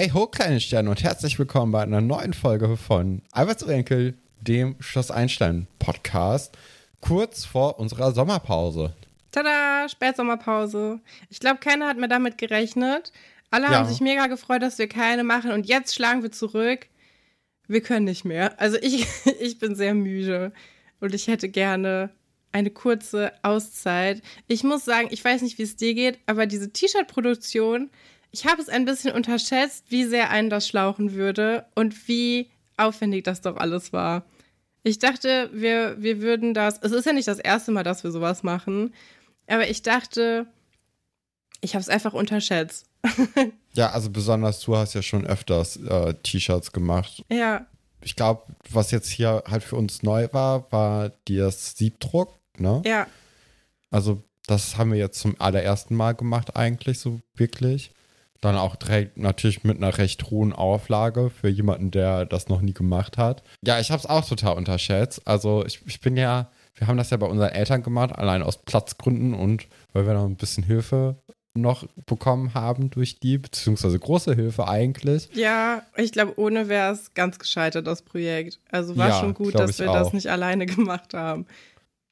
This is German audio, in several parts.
Hey ho, kleine Sterne und herzlich willkommen bei einer neuen Folge von Albert Enkel, dem Schloss Einstein Podcast, kurz vor unserer Sommerpause. Tada, Spätsommerpause. Ich glaube, keiner hat mehr damit gerechnet. Alle ja. haben sich mega gefreut, dass wir keine machen und jetzt schlagen wir zurück. Wir können nicht mehr. Also ich, ich bin sehr müde und ich hätte gerne eine kurze Auszeit. Ich muss sagen, ich weiß nicht, wie es dir geht, aber diese T-Shirt-Produktion ich habe es ein bisschen unterschätzt, wie sehr einen das schlauchen würde und wie aufwendig das doch alles war. Ich dachte, wir, wir würden das. Es ist ja nicht das erste Mal, dass wir sowas machen. Aber ich dachte, ich habe es einfach unterschätzt. ja, also besonders du hast ja schon öfters äh, T-Shirts gemacht. Ja. Ich glaube, was jetzt hier halt für uns neu war, war das Siebdruck, ne? Ja. Also, das haben wir jetzt zum allerersten Mal gemacht, eigentlich, so wirklich. Dann auch direkt natürlich mit einer recht hohen Auflage für jemanden, der das noch nie gemacht hat. Ja, ich habe es auch total unterschätzt. Also ich, ich bin ja, wir haben das ja bei unseren Eltern gemacht, allein aus Platzgründen und weil wir noch ein bisschen Hilfe noch bekommen haben durch die, beziehungsweise große Hilfe eigentlich. Ja, ich glaube, ohne wäre es ganz gescheitert, das Projekt. Also war ja, schon gut, dass wir auch. das nicht alleine gemacht haben.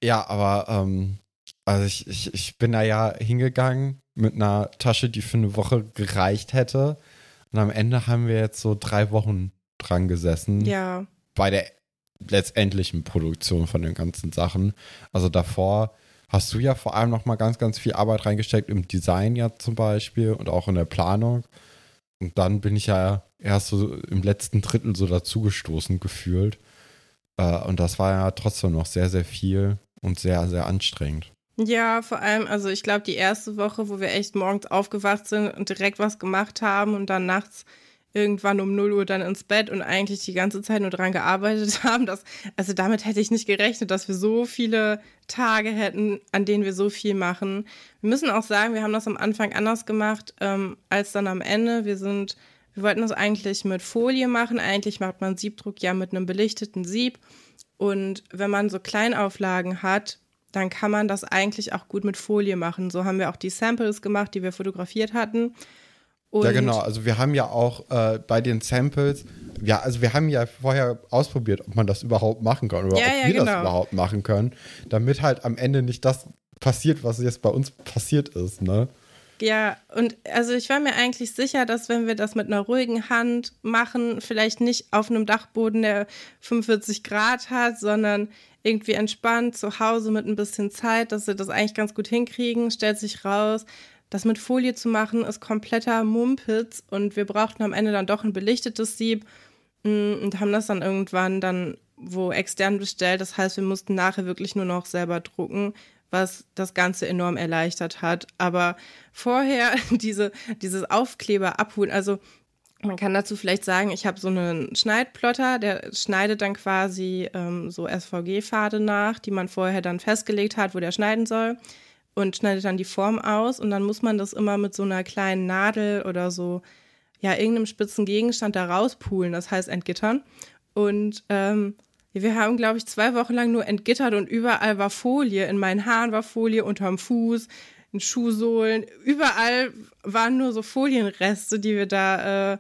Ja, aber ähm, also ich, ich, ich bin da ja hingegangen mit einer Tasche, die für eine Woche gereicht hätte. Und am Ende haben wir jetzt so drei Wochen dran gesessen. Ja. Bei der letztendlichen Produktion von den ganzen Sachen. Also davor hast du ja vor allem noch mal ganz, ganz viel Arbeit reingesteckt im Design ja zum Beispiel und auch in der Planung. Und dann bin ich ja erst so im letzten Drittel so dazugestoßen gefühlt. Äh, und das war ja trotzdem noch sehr, sehr viel und sehr, sehr anstrengend. Ja, vor allem, also ich glaube, die erste Woche, wo wir echt morgens aufgewacht sind und direkt was gemacht haben und dann nachts irgendwann um 0 Uhr dann ins Bett und eigentlich die ganze Zeit nur dran gearbeitet haben, dass, also damit hätte ich nicht gerechnet, dass wir so viele Tage hätten, an denen wir so viel machen. Wir müssen auch sagen, wir haben das am Anfang anders gemacht ähm, als dann am Ende. Wir sind, wir wollten das eigentlich mit Folie machen. Eigentlich macht man Siebdruck ja mit einem belichteten Sieb. Und wenn man so Kleinauflagen hat, dann kann man das eigentlich auch gut mit Folie machen. So haben wir auch die Samples gemacht, die wir fotografiert hatten. Und ja, genau. Also wir haben ja auch äh, bei den Samples, ja, also wir haben ja vorher ausprobiert, ob man das überhaupt machen kann oder ja, ob ja, wir genau. das überhaupt machen können, damit halt am Ende nicht das passiert, was jetzt bei uns passiert ist, ne? Ja, und also ich war mir eigentlich sicher, dass wenn wir das mit einer ruhigen Hand machen, vielleicht nicht auf einem Dachboden, der 45 Grad hat, sondern irgendwie entspannt zu Hause mit ein bisschen Zeit, dass sie das eigentlich ganz gut hinkriegen, stellt sich raus. Das mit Folie zu machen ist kompletter Mumpitz und wir brauchten am Ende dann doch ein belichtetes Sieb mm, und haben das dann irgendwann dann wo extern bestellt. Das heißt, wir mussten nachher wirklich nur noch selber drucken, was das Ganze enorm erleichtert hat. Aber vorher diese, dieses Aufkleber abholen, also man kann dazu vielleicht sagen, ich habe so einen Schneidplotter, der schneidet dann quasi ähm, so SVG-Pfade nach, die man vorher dann festgelegt hat, wo der schneiden soll und schneidet dann die Form aus und dann muss man das immer mit so einer kleinen Nadel oder so, ja, irgendeinem spitzen Gegenstand da rauspulen, das heißt entgittern. Und ähm, wir haben, glaube ich, zwei Wochen lang nur entgittert und überall war Folie. In meinen Haaren war Folie, unterm Fuß, in Schuhsohlen. Überall waren nur so Folienreste, die wir da äh,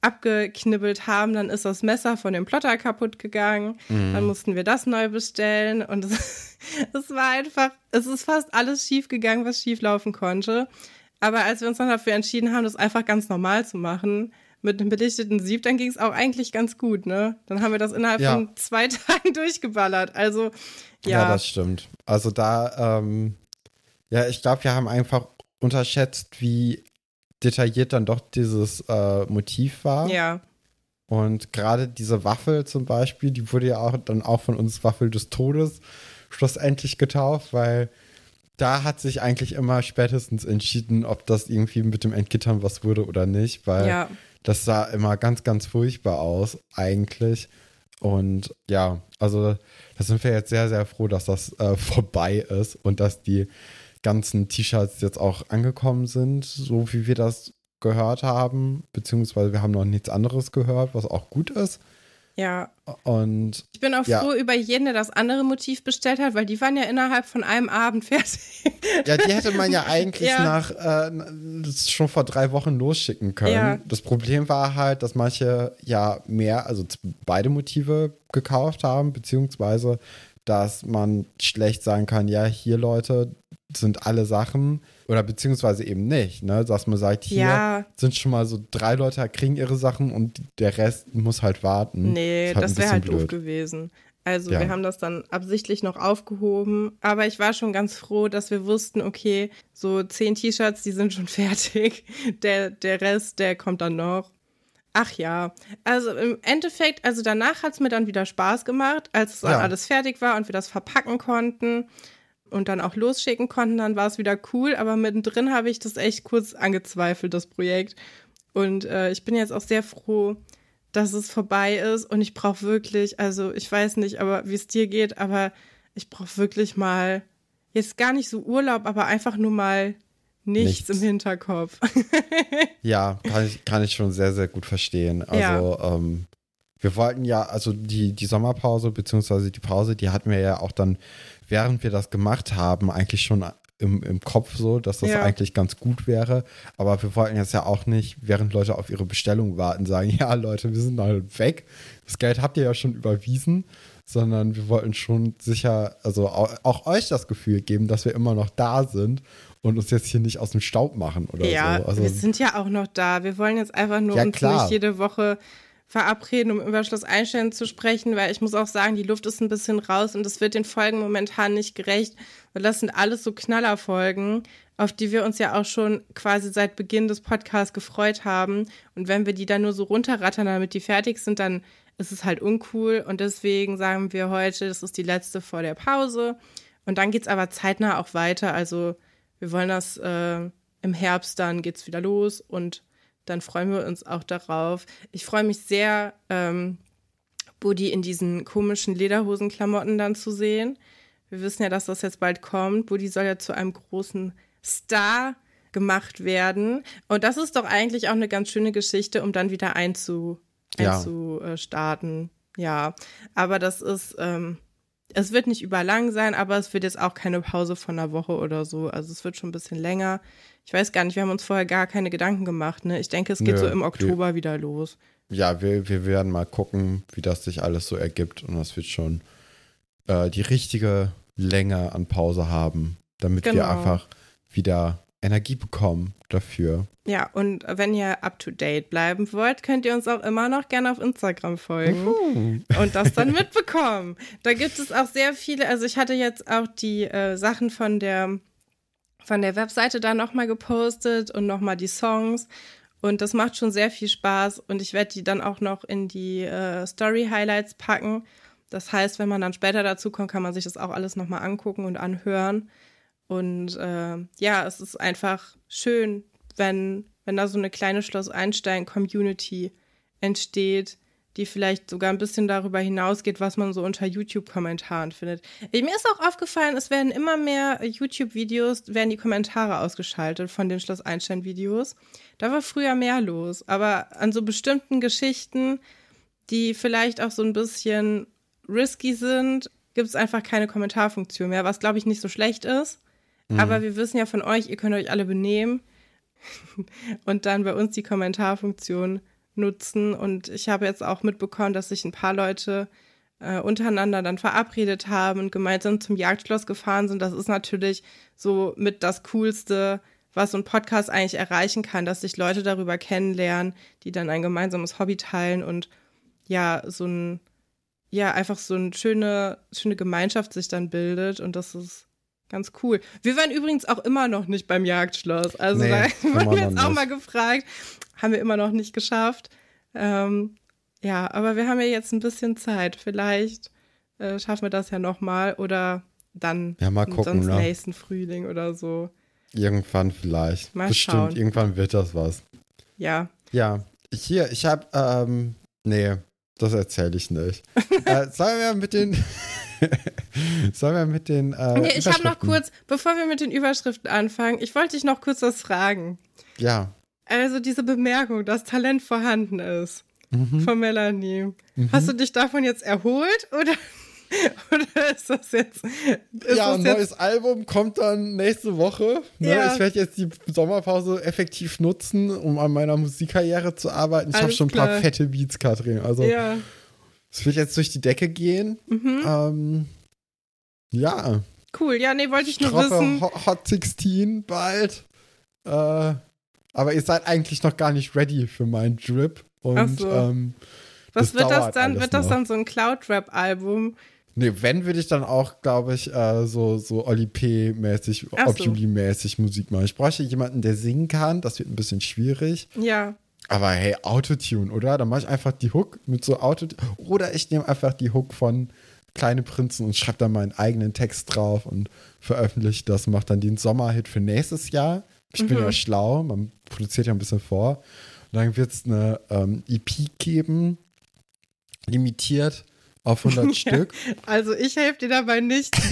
abgeknibbelt haben. Dann ist das Messer von dem Plotter kaputt gegangen. Mhm. Dann mussten wir das neu bestellen. Und es, es war einfach, es ist fast alles schief gegangen, was schief laufen konnte. Aber als wir uns dann dafür entschieden haben, das einfach ganz normal zu machen, mit einem belichteten Sieb, dann ging es auch eigentlich ganz gut, ne? Dann haben wir das innerhalb ja. von zwei Tagen durchgeballert. Also, ja. Ja, das stimmt. Also da, ähm, ja, ich glaube, wir haben einfach unterschätzt, wie detailliert dann doch dieses äh, Motiv war. Ja. Und gerade diese Waffel zum Beispiel, die wurde ja auch dann auch von uns Waffel des Todes schlussendlich getauft, weil da hat sich eigentlich immer spätestens entschieden, ob das irgendwie mit dem Entgittern was wurde oder nicht, weil ja. das sah immer ganz, ganz furchtbar aus, eigentlich. Und ja, also da sind wir jetzt sehr, sehr froh, dass das äh, vorbei ist und dass die ganzen T-Shirts jetzt auch angekommen sind, so wie wir das gehört haben, beziehungsweise wir haben noch nichts anderes gehört, was auch gut ist. Ja. Und ich bin auch ja. froh über jeden, der das andere Motiv bestellt hat, weil die waren ja innerhalb von einem Abend fertig. Ja, die hätte man ja eigentlich Ja. nach äh, schon vor drei Wochen losschicken können. Ja. Das Problem war halt, dass manche ja mehr, also beide Motive gekauft haben, beziehungsweise dass man schlecht sagen kann, ja, hier Leute sind alle Sachen oder beziehungsweise eben nicht, ne? Dass man sagt, hier Ja. sind schon mal so drei Leute kriegen ihre Sachen und der Rest muss halt warten. Nee, halt das wäre halt bisschen doof gewesen. Also Ja. wir haben das dann absichtlich noch aufgehoben, aber ich war schon ganz froh, dass wir wussten, okay, so zehn T-Shirts, die sind schon fertig. Der, der Rest, der kommt dann noch. Ach ja, also im Endeffekt, also danach hat es mir dann wieder Spaß gemacht, als Ja. alles fertig war und wir das verpacken konnten und dann auch losschicken konnten, dann war es wieder cool, aber mittendrin habe ich das echt kurz angezweifelt, das Projekt. Und äh, ich bin jetzt auch sehr froh, dass es vorbei ist und ich brauche wirklich, also ich weiß nicht, aber wie es dir geht, aber ich brauche wirklich mal jetzt gar nicht so Urlaub, aber einfach nur mal nichts, Nichts. im Hinterkopf. Ja, kann ich, kann ich schon sehr, sehr gut verstehen. Also, ähm, wir wollten ja, also die, die Sommerpause, beziehungsweise die Pause, die hatten wir ja auch dann, während wir das gemacht haben, eigentlich schon im, im Kopf so, dass das Ja. eigentlich ganz gut wäre. Aber wir wollten jetzt ja auch nicht, während Leute auf ihre Bestellung warten, sagen, ja Leute, wir sind halt weg. Das Geld habt ihr ja schon überwiesen. Sondern wir wollten schon sicher, also auch, auch euch das Gefühl geben, dass wir immer noch da sind und uns jetzt hier nicht aus dem Staub machen oder ja, so. Also, wir sind ja auch noch da. Wir wollen jetzt einfach nur Ja, uns klar. nicht jede Woche verabreden, um über Schloss Einstein zu sprechen, weil ich muss auch sagen, die Luft ist ein bisschen raus und es wird den Folgen momentan nicht gerecht. Weil das sind alles so Knallerfolgen, auf die wir uns ja auch schon quasi seit Beginn des Podcasts gefreut haben. Und wenn wir die dann nur so runterrattern, damit die fertig sind, dann ist es halt uncool. Und deswegen sagen wir heute, das ist die letzte vor der Pause. Und dann geht's aber zeitnah auch weiter. Also wir wollen das äh, im Herbst, dann geht's wieder los und dann freuen wir uns auch darauf. Ich freue mich sehr, ähm, Buddy in diesen komischen Lederhosenklamotten dann zu sehen. Wir wissen ja, dass das jetzt bald kommt. Buddy soll ja zu einem großen Star gemacht werden. Und das ist doch eigentlich auch eine ganz schöne Geschichte, um dann wieder einzu, Ja. einzustarten. Ja, aber das ist, ähm, es wird nicht überlang sein, aber es wird jetzt auch keine Pause von einer Woche oder so. Also es wird schon ein bisschen länger. Ich weiß gar nicht, wir haben uns vorher gar keine Gedanken gemacht. Ne? Ich denke, es geht Nö, so im wir- Oktober wieder los. ja, wir, wir werden mal gucken, wie das sich alles so ergibt. Und das wird schon äh, die richtige Länge an Pause haben, damit wir Genau. einfach wieder Energie bekommen dafür. Ja, und wenn ihr up to date bleiben wollt, könnt ihr uns auch immer noch gerne auf Instagram folgen und das dann mitbekommen. Da gibt es auch sehr viele, also ich hatte jetzt auch die äh, Sachen von der von der Webseite da nochmal gepostet und nochmal die Songs. Und das macht schon sehr viel Spaß und ich werde die dann auch noch in die äh, Story-Highlights packen. Das heißt, wenn man dann später dazu kommt, kann man sich das auch alles nochmal angucken und anhören. Und äh, ja, es ist einfach schön, wenn, wenn da so eine kleine Schloss Einstein-Community entsteht, die vielleicht sogar ein bisschen darüber hinausgeht, was man so unter YouTube-Kommentaren findet. Mir ist auch aufgefallen, es werden immer mehr YouTube-Videos, werden die Kommentare ausgeschaltet von den Schloss Einstein-Videos. Da war früher mehr los, aber an so bestimmten Geschichten, die vielleicht auch so ein bisschen risky sind, gibt es einfach keine Kommentarfunktion mehr, was glaube ich nicht so schlecht ist. Aber wir wissen ja von euch, ihr könnt euch alle benehmen und dann bei uns die Kommentarfunktion nutzen. Und ich habe jetzt auch mitbekommen, dass sich ein paar Leute äh, untereinander dann verabredet haben und gemeinsam zum Jagdschloss gefahren sind. Das ist natürlich so mit das Coolste, was so ein Podcast eigentlich erreichen kann, dass sich Leute darüber kennenlernen, die dann ein gemeinsames Hobby teilen und ja, so ein, ja, einfach so eine schöne, schöne Gemeinschaft sich dann bildet und das ist ganz cool. Wir waren übrigens auch immer noch nicht beim Jagdschloss. Also Nee, da wurden wir jetzt auch nicht. mal gefragt. Haben wir immer noch nicht geschafft. Ähm, ja, aber wir haben ja jetzt ein bisschen Zeit. Vielleicht äh, schaffen wir das ja nochmal oder dann Ja, mal gucken, sonst ne? nächsten Frühling oder so. Irgendwann vielleicht. Mal Bestimmt, schauen. irgendwann wird das was. Ja. Ja, hier, ich habe, ähm, nee, das erzähle ich nicht. äh, sollen wir mit den, sollen wir mit den, äh, Nee, ich habe noch kurz, bevor wir mit den Überschriften anfangen, ich wollte dich noch kurz was fragen. Ja, Also diese Bemerkung, dass Talent vorhanden ist. mhm. von Melanie. Mhm. Hast du dich davon jetzt erholt oder, oder ist das jetzt. Ist ja, ein neues Album kommt dann nächste Woche. Ne? Ja. Ich werde jetzt die Sommerpause effektiv nutzen, um an meiner Musikkarriere zu arbeiten. Ich habe schon ein paar fette Beats, Katrin. Also, ja. es wird jetzt durch die Decke gehen. Mhm. Ähm, ja. Cool, ja, nee, wollte ich nur wissen. Hot 16 bald. Äh, aber ihr seid eigentlich noch gar nicht ready für meinen Drip. Und, Ach so. ähm, Was das wird das dann? Wird das dann so ein Cloud-Rap-Album? Nee, wenn würde ich dann auch, glaube ich, äh, so, so Oli P-mäßig, Objuli-mäßig Musik machen. Ich bräuchte jemanden, der singen kann. Das wird ein bisschen schwierig. Ja. Aber hey, Autotune, oder? Dann mache ich einfach die Hook mit so Autotune. Oder ich nehme einfach die Hook von Kleine Prinzen und schreibe da meinen eigenen Text drauf und veröffentliche das, mache dann den Sommerhit für nächstes Jahr. Ich mhm. bin ja schlau, man produziert ja ein bisschen vor. Und dann wird es eine ähm, EP geben, limitiert auf 100 ja, Stück. Also ich helfe dir dabei nicht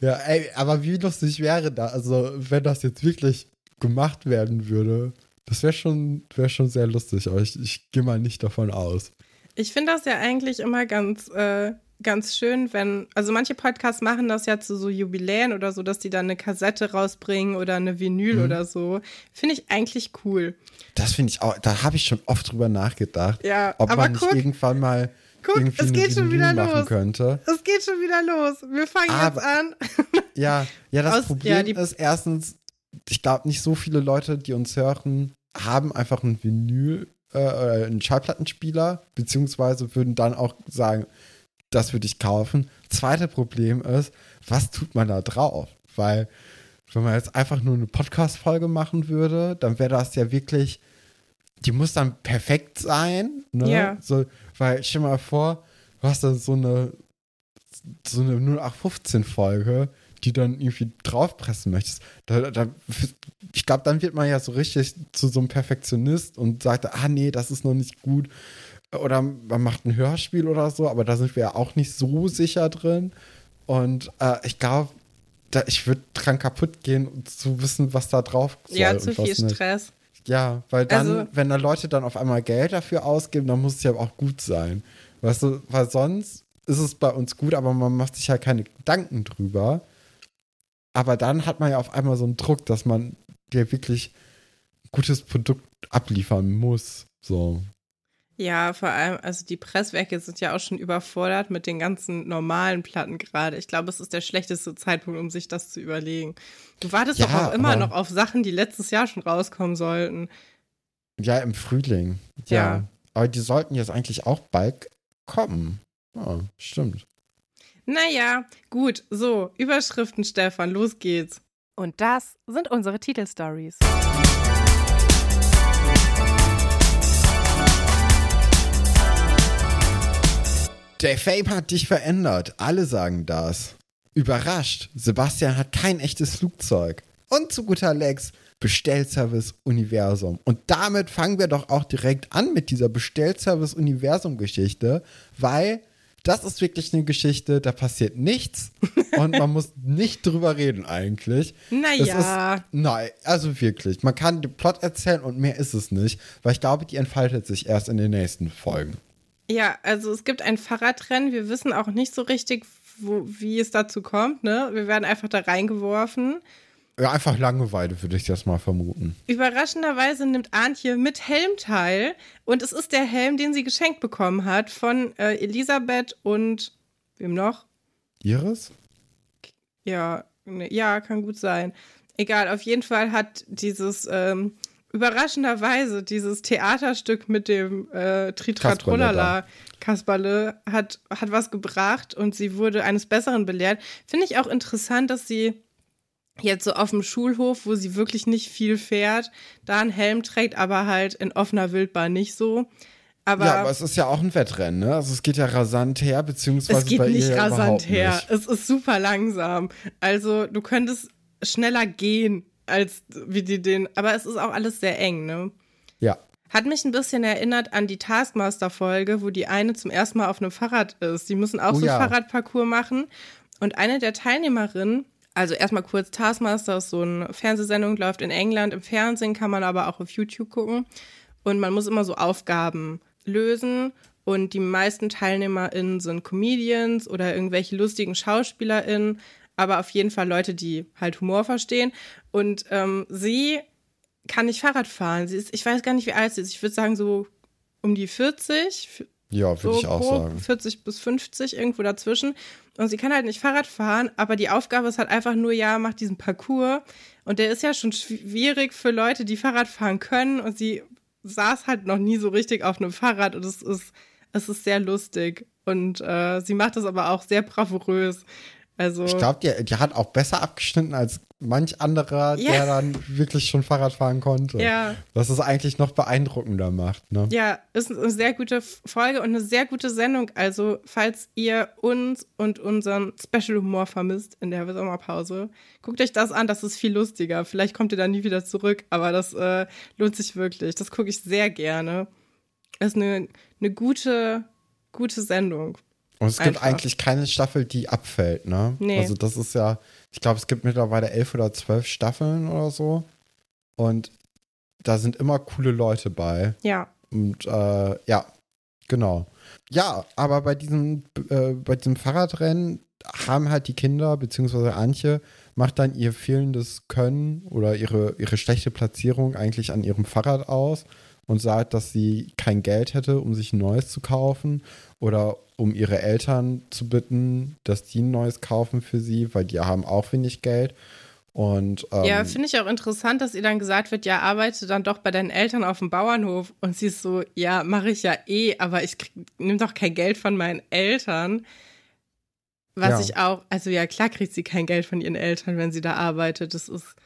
ja, ey, aber wie lustig wäre da, also wenn das jetzt wirklich gemacht werden würde, das wäre schon, wär schon sehr lustig, aber ich, ich gehe mal nicht davon aus. Ich finde das ja eigentlich immer ganz, äh, ganz schön, wenn, also manche Podcasts machen das ja zu so Jubiläen oder so, dass die dann eine Kassette rausbringen oder eine Vinyl mhm. oder so. Finde ich eigentlich cool. Das finde ich auch, da habe ich schon oft drüber nachgedacht, ja, ob man nicht irgendwann mal Guck, irgendwie es geht schon wieder los. Könnte. Es geht schon wieder los. Wir fangen aber, jetzt an. ja, ja, das Aus, Problem ja, ist erstens, ich glaube, nicht so viele Leute, die uns hören, haben einfach ein Vinyl äh, einen Schallplattenspieler, beziehungsweise würden dann auch sagen, das würde ich kaufen. Zweite Problem ist, was tut man da drauf? Weil, wenn man jetzt einfach nur eine Podcast-Folge machen würde, dann wäre das ja wirklich, die muss dann perfekt sein. Ne? Ja. So, weil, stell mal vor, du hast dann so eine, so eine 0815-Folge, die dann irgendwie draufpressen möchtest. Da, da, ich glaube, dann wird man ja so richtig zu so einem Perfektionist und sagt, ah nee, das ist noch nicht gut. Oder man macht ein Hörspiel oder so, aber da sind wir ja auch nicht so sicher drin. Und äh, ich glaube, ich würde dran kaputt gehen, um zu wissen, was da drauf soll. Ja, zu viel Stress. Ja, weil dann, also, wenn da Leute dann auf einmal Geld dafür ausgeben, dann muss es ja auch gut sein. Weißt du, weil sonst ist es bei uns gut, aber man macht sich halt keine Gedanken drüber. Aber dann hat man ja auf einmal so einen Druck, dass man ja wirklich gutes Produkt abliefern muss. So. Ja, vor allem, also die Presswerke sind ja auch schon überfordert mit den ganzen normalen Platten gerade. Ich glaube, es ist der schlechteste Zeitpunkt, um sich das zu überlegen. Du wartest ja, doch auch immer noch auf Sachen, die letztes Jahr schon rauskommen sollten. Ja, im Frühling. Ja. ja. Aber die sollten jetzt eigentlich auch bald kommen. Ja, stimmt. Naja, gut, so, Überschriften, Stefan, los geht's. Und das sind unsere Titelstories. Der Fame hat dich verändert. Alle sagen das. Überrascht, Sebastian hat kein echtes Flugzeug. Und zu guter Letzt Bestellservice Universum. Und damit fangen wir doch auch direkt an mit dieser Bestellservice Universum Geschichte, weil das ist wirklich eine Geschichte, da passiert nichts und man muss nicht drüber reden eigentlich. Naja. Nein, also wirklich. Man kann den Plot erzählen und mehr ist es nicht, weil ich glaube, die entfaltet sich erst in den nächsten Folgen. Ja, also es gibt ein Fahrradrennen. Wir wissen auch nicht so richtig, wo, wie es dazu kommt. Ne? Wir werden einfach da reingeworfen. Ja, einfach Langeweile, würde ich das mal vermuten. Überraschenderweise nimmt Antje mit Helm teil. Und es ist der Helm, den sie geschenkt bekommen hat von äh, Elisabeth und wem noch? Iris? Ja, ne, ja, kann gut sein. Egal, auf jeden Fall hat dieses ähm, überraschenderweise dieses Theaterstück mit dem äh, Tritratrolala Kasperle hat, hat was gebracht und sie wurde eines Besseren belehrt. Finde ich auch interessant, dass sie jetzt so auf dem Schulhof, wo sie wirklich nicht viel fährt, da einen Helm trägt, aber halt in offener Wildbahn nicht so. Aber ja, aber es ist ja auch ein Wettrennen, ne? Also es geht ja rasant her, beziehungsweise es geht bei nicht ihr rasant her. Nicht. Es ist super langsam. Also du könntest schneller gehen als wie die den, aber es ist auch alles sehr eng, ne? Ja. Hat mich ein bisschen erinnert an die Taskmaster-Folge, wo die eine zum ersten Mal auf einem Fahrrad ist. Die müssen auch oh, so ja. Fahrradparcours machen. Und eine der Teilnehmerinnen Also erstmal kurz Taskmaster ist so eine Fernsehsendung, läuft in England im Fernsehen, kann man aber auch auf YouTube gucken. Und man muss immer so Aufgaben lösen. Und die meisten TeilnehmerInnen sind Comedians oder irgendwelche lustigen SchauspielerInnen, aber auf jeden Fall Leute, die halt Humor verstehen. Und ähm, sie kann nicht Fahrrad fahren. Sie ist, ich weiß gar nicht, wie alt sie ist. Ich würde sagen, so um die 40. Ja, würde so ich auch sagen. 40 bis 50, irgendwo dazwischen. Und sie kann halt nicht Fahrrad fahren, aber die Aufgabe ist halt einfach nur, ja, mach diesen Parcours. Und der ist ja schon schwierig für Leute, die Fahrrad fahren können. Und sie saß halt noch nie so richtig auf einem Fahrrad und es ist, es ist sehr lustig. Und äh, sie macht das aber auch sehr bravourös. Also, Ich glaube, die, die hat auch besser abgeschnitten als manch anderer, Ja. der dann wirklich schon Fahrrad fahren konnte. Ja. Was es eigentlich noch beeindruckender macht. Ne? Ja, ist eine sehr gute Folge und eine sehr gute Sendung. Also, falls ihr uns und unseren Special Humor vermisst in der Sommerpause, guckt euch das an, das ist viel lustiger. Vielleicht kommt ihr dann nie wieder zurück, aber das äh, lohnt sich wirklich. Das gucke ich sehr gerne. Das ist eine, eine gute, gute Sendung. Und es gibt Einfach. eigentlich keine Staffel, die abfällt, ne? Nee. Also das ist ja, ich glaube, es gibt mittlerweile elf oder zwölf Staffeln oder so. Und da sind immer coole Leute bei. Ja. Und äh, ja, genau. Ja, aber bei diesem, äh, bei diesem Fahrradrennen haben halt die Kinder, beziehungsweise Antje, macht dann ihr fehlendes Können oder ihre, ihre schlechte Platzierung eigentlich an ihrem Fahrrad aus und sagt, dass sie kein Geld hätte, um sich ein neues zu kaufen oder um ihre Eltern zu bitten, dass die ein neues kaufen für sie, weil die haben auch wenig Geld. Und ähm, Ja, finde ich auch interessant, dass ihr dann gesagt wird, ja, arbeite dann doch bei deinen Eltern auf dem Bauernhof. Und sie ist so, ja, mache ich ja eh, aber ich nehme doch kein Geld von meinen Eltern. Was Ja. ich auch, also ja, klar kriegt sie kein Geld von ihren Eltern, wenn sie da arbeitet. Das ist,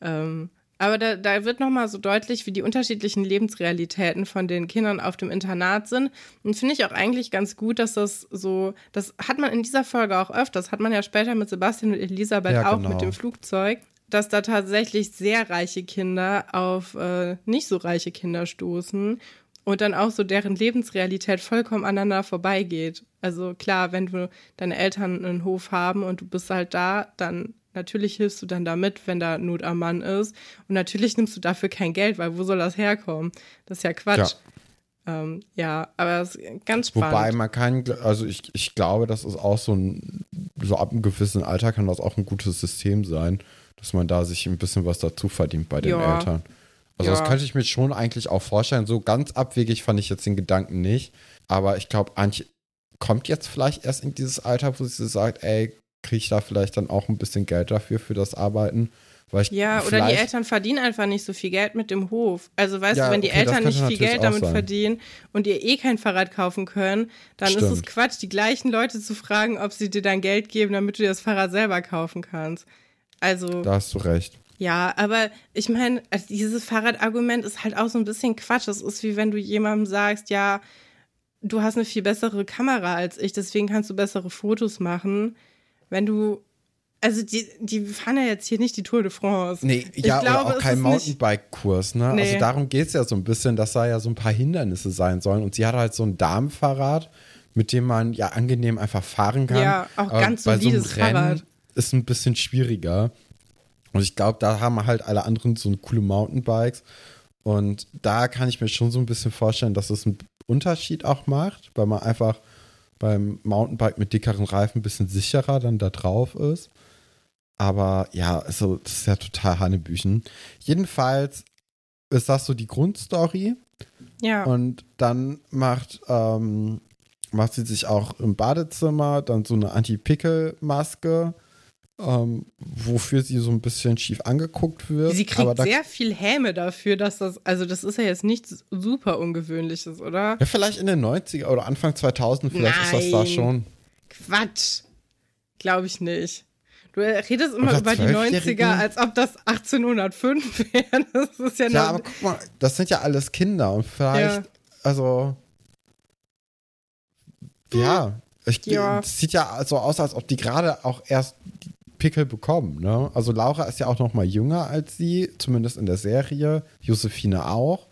ähm, aber da, da wird nochmal so deutlich, wie die unterschiedlichen Lebensrealitäten von den Kindern auf dem Internat sind. Und finde ich auch eigentlich ganz gut, dass das so, das hat man in dieser Folge auch öfters, hat man ja später mit Sebastian und Elisabeth Ja, auch genau. mit dem Flugzeug, dass da tatsächlich sehr reiche Kinder auf äh, nicht so reiche Kinder stoßen und dann auch so deren Lebensrealität vollkommen aneinander vorbeigeht. Also klar, wenn du deine Eltern einen Hof haben und du bist halt da, dann natürlich hilfst du dann damit, wenn da Not am Mann ist. Und natürlich nimmst du dafür kein Geld, weil wo soll das herkommen? Das ist ja Quatsch. Ja, ähm, ja aber es ist ganz spannend. Wobei man kann, also ich, ich glaube, das ist auch so ein, so ab einem gewissen Alter kann das auch ein gutes System sein, dass man da sich ein bisschen was dazu verdient bei den Ja. Eltern. Also Ja. das könnte ich mir schon eigentlich auch vorstellen. So ganz abwegig fand ich jetzt den Gedanken nicht. Aber ich glaube, Antje kommt jetzt vielleicht erst in dieses Alter, wo sie sagt, ey, kriege ich da vielleicht dann auch ein bisschen Geld dafür, für das Arbeiten. Weil ich Ja, oder die Eltern verdienen einfach nicht so viel Geld mit dem Hof. Also weißt Ja, du, wenn die okay, Eltern nicht viel Geld damit sein. verdienen und ihr eh kein Fahrrad kaufen können, dann ist es Stimmt. Quatsch, die gleichen Leute zu fragen, ob sie dir dann Geld geben, damit du dir das Fahrrad selber kaufen kannst. Also, Da hast du recht. ja, aber ich meine, also dieses Fahrradargument ist halt auch so ein bisschen Quatsch. Das ist wie wenn du jemandem sagst, ja, du hast eine viel bessere Kamera als ich, deswegen kannst du bessere Fotos machen. Wenn du, also die, die fahren ja jetzt hier nicht die Tour de France. Nee, Ich ja, glaube, oder auch kein Mountainbike-Kurs, ne? Nee. Also darum geht es ja so ein bisschen, dass da ja so ein paar Hindernisse sein sollen. Und sie hat halt so ein Damenfahrrad, mit dem man ja angenehm einfach fahren kann. Ja, auch Aber ganz bei so einem Rennen Fahrrad. ist ein bisschen schwieriger. Und ich glaube, da haben halt alle anderen so coole Mountainbikes. Und da kann ich mir schon so ein bisschen vorstellen, dass es einen Unterschied auch macht, weil man einfach beim Mountainbike mit dickeren Reifen ein bisschen sicherer dann da drauf ist. Aber ja, also das ist ja total Hanebüchen. Jedenfalls ist das so die Grundstory. Ja. Und dann macht, ähm, macht sie sich auch im Badezimmer dann so eine Anti-Pickel-Maske, ähm, wofür sie so ein bisschen schief angeguckt wird. Sie kriegt da, sehr viel Häme dafür, dass das, also das ist ja jetzt nichts super Ungewöhnliches, oder? ja, vielleicht in den 90er oder Anfang 2000, vielleicht ist das da Nein. schon. Quatsch. Glaube ich nicht. Du redest immer über die Zwölfjährigen? 90er, als ob das 1805 wäre. Das ist ja, Ja, aber guck mal, das sind ja alles Kinder und vielleicht, Ja. also, ja, ich, Ja. es sieht ja so aus, als ob die gerade auch erst Pickel bekommen, ne? Also Laura ist ja auch noch mal jünger als sie, zumindest in der Serie, Josephine auch.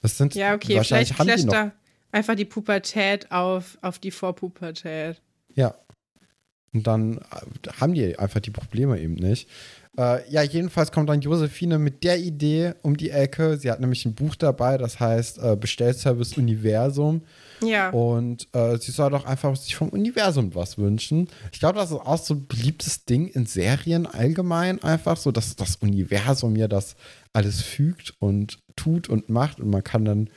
Das sind ja, okay, wahrscheinlich vielleicht clasht da einfach die Pubertät auf, auf die Vorpubertät. ja. Und dann äh, haben die einfach die Probleme eben nicht. Äh, ja, jedenfalls kommt dann Josephine mit der Idee um die Ecke. Sie hat nämlich ein Buch dabei, das heißt äh, Bestellservice Universum. Ja. Und äh, sie soll doch einfach sich vom Universum was wünschen. Ich glaube, das ist auch so ein beliebtes Ding in Serien allgemein einfach, so dass das Universum mir das alles fügt und tut und macht. Und man kann dann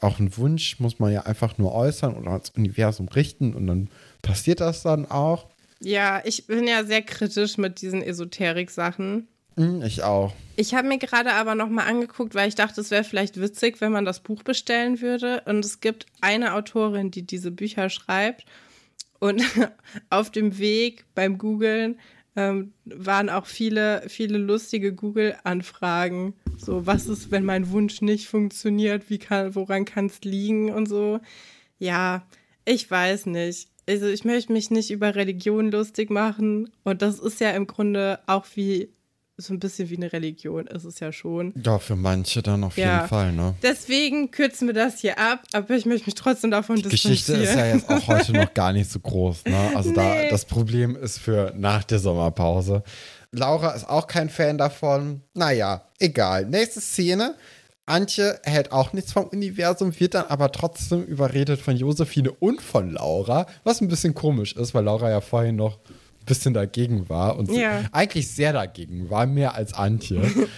auch einen Wunsch, muss man ja einfach nur äußern oder ans Universum richten und dann passiert das dann auch. Ja, ich bin ja sehr kritisch mit diesen Esoterik-Sachen. Hm, Ich auch. Ich habe mir gerade aber noch mal angeguckt, weil ich dachte, es wäre vielleicht witzig, wenn man das Buch bestellen würde. Und es gibt eine Autorin, die diese Bücher schreibt. Und auf dem Weg beim Googlen ähm, waren auch viele, viele lustige Google-Anfragen. So, was ist, wenn mein Wunsch nicht funktioniert? Wie kann, woran kann es liegen und so? Ja, ich weiß nicht. Also ich möchte mich nicht über Religion lustig machen. Und das ist ja im Grunde auch wie so ein bisschen wie eine Religion ist es ja schon. Ja, für manche dann auf Ja. jeden Fall, ne? Deswegen kürzen wir das hier ab, aber ich möchte mich trotzdem davon Geschichte ist ja jetzt auch heute noch gar nicht so groß, ne? Also da Nee. das Problem ist für nach der Sommerpause. Laura ist auch kein Fan davon. Naja, egal. Nächste Szene. Antje hält auch nichts vom Universum, wird dann aber trotzdem überredet von Josephine und von Laura, was ein bisschen komisch ist, weil Laura ja vorhin noch ein bisschen dagegen war und Ja. eigentlich sehr dagegen war, mehr als Antje.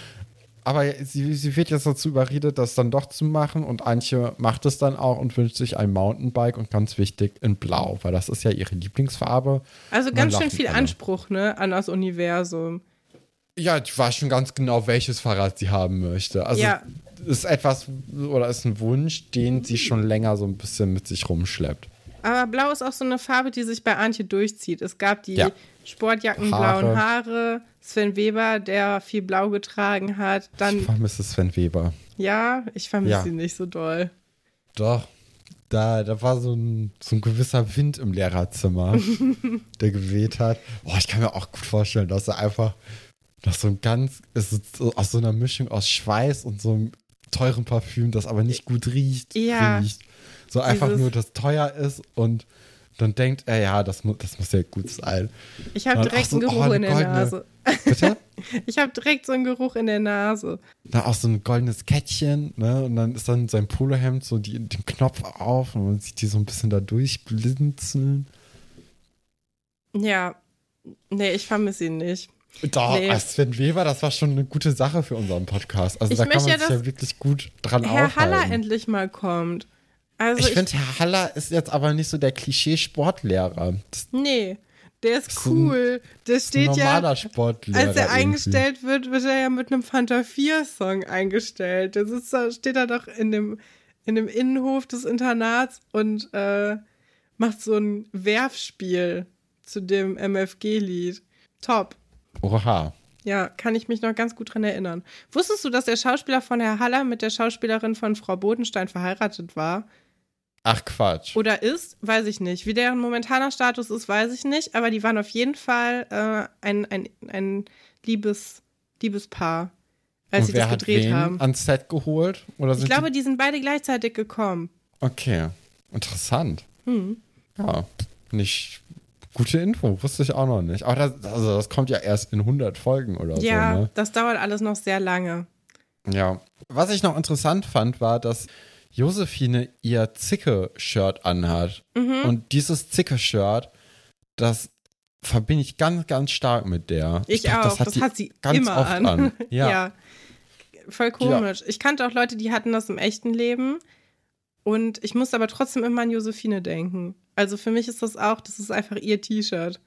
Aber sie, sie wird jetzt dazu überredet, das dann doch zu machen und Antje macht es dann auch und wünscht sich ein Mountainbike und ganz wichtig in Blau, weil das ist ja ihre Lieblingsfarbe. Also ganz schön viel alle. Anspruch, ne, an das Universum. Ja, ich weiß schon ganz genau, welches Fahrrad sie haben möchte. Also Ja. Ist etwas oder ist ein Wunsch, den sie schon länger so ein bisschen mit sich rumschleppt. Aber Blau ist auch so eine Farbe, die sich bei Antje durchzieht. Es gab die Ja. Sportjacken, Haare. blauen Haare, Sven Weber, der viel Blau getragen hat. Ich Dann, vermisse Sven Weber. ja, ich vermisse Ja. ihn nicht so doll. Doch. Da, da war so ein, so ein gewisser Wind im Lehrerzimmer, der geweht hat. Boah, ich kann mir auch gut vorstellen, dass er einfach nach so ein ganz, aus so einer Mischung aus Schweiß und so einem teuren Parfüm, das aber nicht gut riecht, Ja. riecht. So einfach Dieses- nur, das teuer ist und dann denkt er, ja, das, mu das muss ja gut sein. Ich habe direkt so, einen Geruch oh, in der goldene- Nase. Bitte? Ich habe direkt so einen Geruch in der Nase. Da auch so ein goldenes Kettchen, ne? Und dann ist dann sein Polohemd so die, den Knopf auf und man sieht die so ein bisschen da durchblinzeln. Ja, nee, ich vermisse ihn nicht. Da, Nee. als Sven Weber, das war schon eine gute Sache für unseren Podcast. Also Ich da kann man ja, sich ja wirklich gut dran Herr Haller aufhalten. endlich mal kommt. Also ich ich, finde, Herr Haller ist jetzt aber nicht so der Klischee-Sportlehrer. Das nee, der ist ist ein- cool. Der ist ein steht ja, normaler Sportlehrer. als er irgendwie. eingestellt wird, wird er ja mit einem Fanta 4 Song eingestellt. Der sitzt da, steht da doch in dem, in dem Innenhof des Internats und äh, macht so ein Werfspiel zu dem MFG-Lied. Top. Oha. Ja, kann ich mich noch ganz gut dran erinnern. Wusstest du, dass der Schauspieler von Herr Haller mit der Schauspielerin von Frau Bodenstein verheiratet war? Ach Quatsch. Oder ist? Weiß ich nicht. Wie deren momentaner Status ist, weiß ich nicht. Aber die waren auf jeden Fall äh, ein, ein, ein Liebes, Liebespaar, als Und sie wer das hat gedreht wen haben. ans Set geholt? Oder Ich glaube, die sind beide gleichzeitig gekommen. die Okay, interessant. Hm. Ja, nicht gute Info, wusste ich auch noch nicht. Aber das, also das kommt ja erst in 100 Folgen oder Ja, so, ne? das dauert alles noch sehr lange. Ja. Was ich noch interessant fand, war, dass Josephine ihr Zicke-Shirt anhat. Mhm. Und dieses Zicke-Shirt, das verbinde ich ganz, ganz stark mit der. Ich, glaub, auch. Das hat, die sie ganz immer oft an. an. ja. Ja. Voll komisch. Ich kannte auch Leute, die hatten das im echten Leben. Und ich musste aber trotzdem immer an Josephine denken. Also für mich ist das auch, das ist einfach ihr T-Shirt.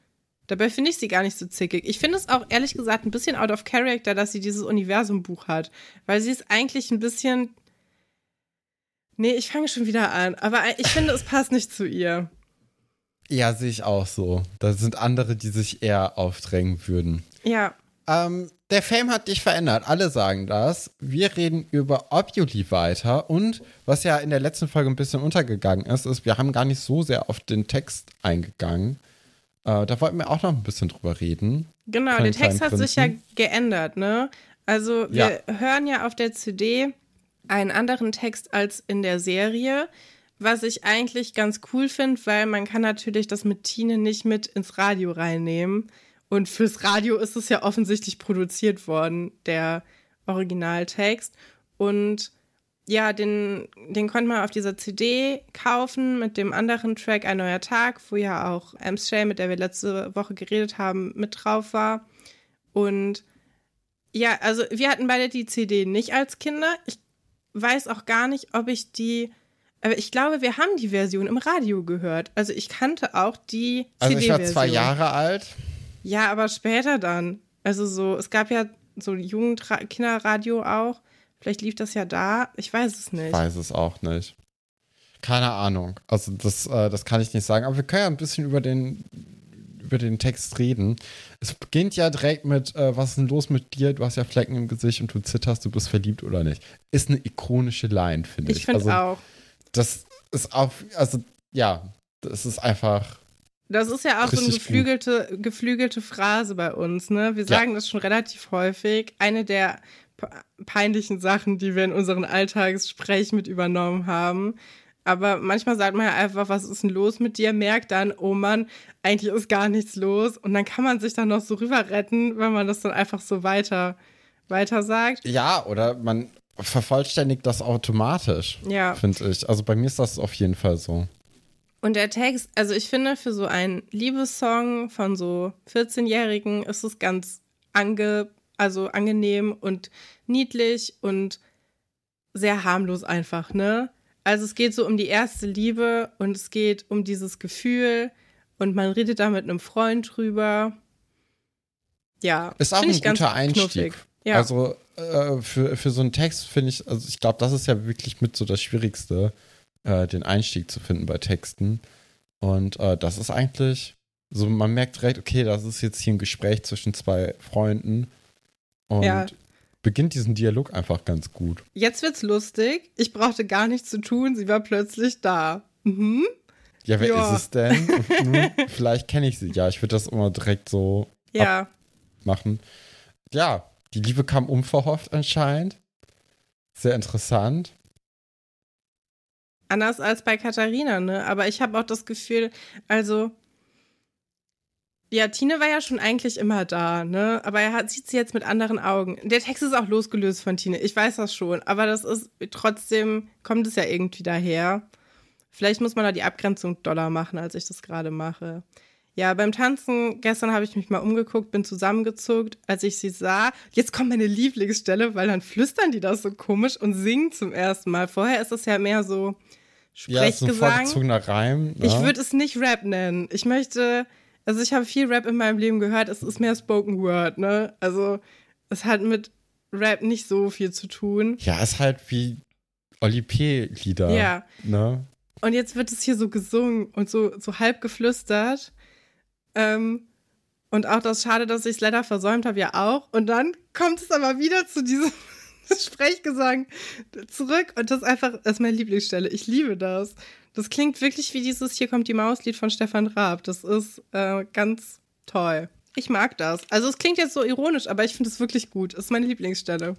Dabei finde ich sie gar nicht so zickig. Ich finde es auch ehrlich gesagt ein bisschen out of character, dass sie dieses Universumbuch hat. Weil sie ist eigentlich ein bisschen. Nee, ich fange schon wieder an. Aber ich finde, es passt nicht zu ihr. Ja, sehe ich auch so. Da sind andere, die sich eher aufdrängen würden. Ja. Ähm, der Fame hat dich verändert. Alle sagen das. Wir reden über Obuli weiter. Und was ja in der letzten Folge ein bisschen untergegangen ist, ist, wir haben gar nicht so sehr auf den Text eingegangen. Äh, da wollten wir auch noch ein bisschen drüber reden. Genau, der Text hat sich ja geändert, ne? Also wir hören ja auf der CD einen anderen Text als in der Serie, Was ich eigentlich ganz cool finde, weil man kann natürlich das mit Tine nicht mit ins Radio reinnehmen. Und fürs Radio ist es ja offensichtlich produziert worden, der Originaltext. Und ja, den, den konnte man auf dieser CD kaufen mit dem anderen Track Ein neuer Tag, wo ja auch Amshay, mit der wir letzte Woche geredet haben, mit drauf war. Und ja, also wir hatten beide die CD nicht als Kinder. Ich weiß auch gar nicht, ob ich die. Aber ich glaube, wir haben die Version im Radio gehört. Also ich kannte auch die CD-Version. Also ich war zwei Jahre alt. Ja, aber später dann. Also so, es gab ja so Jugendkinderradio auch. Vielleicht lief das ja da. Ich weiß es nicht. Ich weiß es auch nicht. Keine Ahnung. Also das, äh, das kann ich nicht sagen. Aber wir können ja ein bisschen über den, über den Text reden. Es beginnt ja direkt mit, äh, was ist denn los mit dir? Du hast ja Flecken im Gesicht und du zitterst, du bist verliebt oder nicht. Ist eine ikonische Line, finde ich. Ich finde also, auch. Das ist auch, also ja, das ist einfach. Das ist ja auch so eine geflügelte, geflügelte Phrase bei uns, ne? Wir sagen ja. das schon relativ häufig. Eine der peinlichen Sachen, die wir in unseren Alltagssprech mit übernommen haben. Aber manchmal sagt man ja einfach, was ist denn los mit dir? Merkt dann, oh Mann, eigentlich ist gar nichts los. Und dann kann man sich dann noch so rüber retten, wenn man das dann einfach so weiter, weiter sagt. Ja, oder man vervollständigt das automatisch, ja. finde ich. Also bei mir ist das auf jeden Fall so. Und der Text, also ich finde, für so einen Liebessong von so 14-Jährigen ist es ganz ange also angenehm und niedlich und sehr harmlos einfach, ne? Also es geht so um die erste Liebe und es geht um dieses Gefühl und man redet da mit einem Freund drüber. Ja, ist auch ein guter Einstieg. Ja. Also äh, für, für so einen Text finde ich, also ich glaube, das ist ja wirklich mit so das Schwierigste, äh, den Einstieg zu finden bei Texten. Und äh, das ist eigentlich, so man merkt direkt, okay, das ist jetzt hier ein Gespräch zwischen zwei Freunden und ja. beginnt diesen Dialog einfach ganz gut. Jetzt wird's lustig. Ich brauchte gar nichts zu tun. Sie war plötzlich da. Mhm. Ja, wer ja. ist es denn? vielleicht kenne ich sie. Ja, ich würde das immer direkt so ja. machen. Ja, die Liebe kam unverhofft anscheinend. Sehr interessant. Anders als bei Katharina, ne? Aber ich habe auch das Gefühl, also ja, Tine war ja schon eigentlich immer da, ne? Aber er hat, sieht sie jetzt mit anderen Augen. Der Text ist auch losgelöst von Tine. Ich weiß das schon. Aber das ist trotzdem, kommt es ja irgendwie daher. Vielleicht muss man da die Abgrenzung doller machen, als ich das gerade mache. Ja, beim Tanzen gestern habe ich mich mal umgeguckt, bin zusammengezuckt, als ich sie sah. Jetzt kommt meine Lieblingsstelle, weil dann flüstern die das so komisch und singen zum ersten Mal. Vorher ist es ja mehr so Sprechgesang. Ja, so ein Reim. Ja. Ich würde es nicht Rap nennen. Ich möchte also ich habe viel Rap in meinem Leben gehört, es ist mehr Spoken Word, ne? Also es hat mit Rap nicht so viel zu tun. Ja, es ist halt wie Oli P-Lieder. Ja. Ne? Und jetzt wird es hier so gesungen und so, so halb geflüstert. Ähm, und auch das Schade, dass ich es leider versäumt habe, ja auch. Und dann kommt es aber wieder zu diesem Sprechgesang zurück. Und das ist einfach, das ist meine Lieblingsstelle. Ich liebe das. Das klingt wirklich wie dieses Hier kommt die Maus-Lied von Stefan Raab. Das ist äh, ganz toll. Ich mag das. Also es klingt jetzt so ironisch, aber ich finde es wirklich gut. Das ist meine Lieblingsstelle.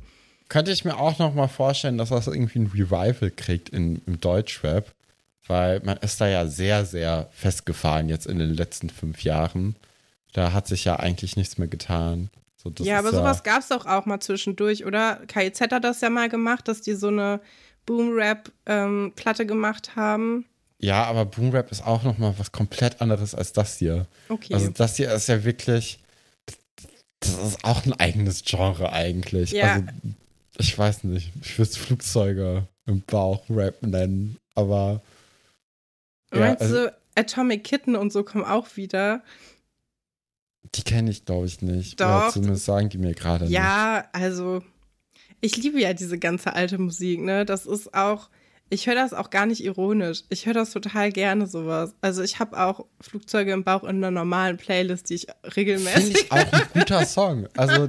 Könnte ich mir auch noch mal vorstellen, dass das irgendwie ein Revival kriegt in, im Deutschrap. Weil man ist da ja sehr, sehr festgefahren jetzt in den letzten fünf Jahren. Da hat sich ja eigentlich nichts mehr getan. So, ja, aber sowas ja gab es doch auch mal zwischendurch, oder? KIZ hat das ja mal gemacht, dass die so eine Boom-Rap-Platte ähm, gemacht haben. Ja, aber Boom-Rap ist auch noch mal was komplett anderes als das hier. Okay. Also das hier ist ja wirklich, das ist auch ein eigenes Genre eigentlich. Ja. Also ich weiß nicht, ich würde Flugzeuge im Bauch Rap nennen, aber ja, Meinst also, du, Atomic Kitten und so kommen auch wieder? Die kenne ich, glaube ich, nicht. Doch. Oder zumindest sagen die mir gerade nicht. Ja, also ich liebe ja diese ganze alte Musik, ne? Das ist auch, ich höre das auch gar nicht ironisch. Ich höre das total gerne sowas. Also ich habe auch Flugzeuge im Bauch in einer normalen Playlist, die ich regelmäßig. Finde ich auch ein guter Song. Also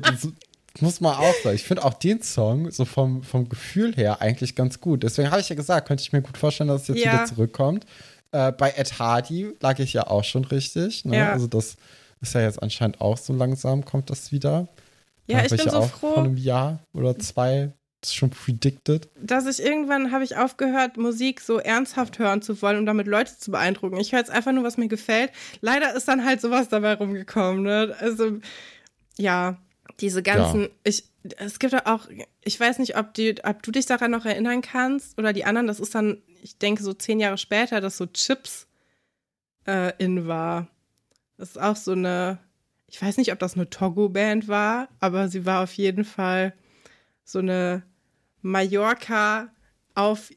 muss man auch sagen. Ich finde auch den Song so vom, vom Gefühl her eigentlich ganz gut. Deswegen habe ich ja gesagt, könnte ich mir gut vorstellen, dass es jetzt ja. wieder zurückkommt. Äh, bei Ed Hardy lag ich ja auch schon richtig. Ne? Ja. Also das ist ja jetzt anscheinend auch so langsam, kommt das wieder. Ja, ich bin ich so auch froh. Von einem Jahr oder zwei schon predicted? Dass ich irgendwann habe ich aufgehört, Musik so ernsthaft hören zu wollen, um damit Leute zu beeindrucken. Ich höre jetzt einfach nur, was mir gefällt. Leider ist dann halt sowas dabei rumgekommen. Ne? Also ja, diese ganzen, ja. ich, es gibt auch, ich weiß nicht, ob, die, ob du dich daran noch erinnern kannst oder die anderen, das ist dann, ich denke, so zehn Jahre später, dass so Chips äh, in war. Das ist auch so eine, ich weiß nicht, ob das eine Togo-Band war, aber sie war auf jeden Fall so eine Mallorca auf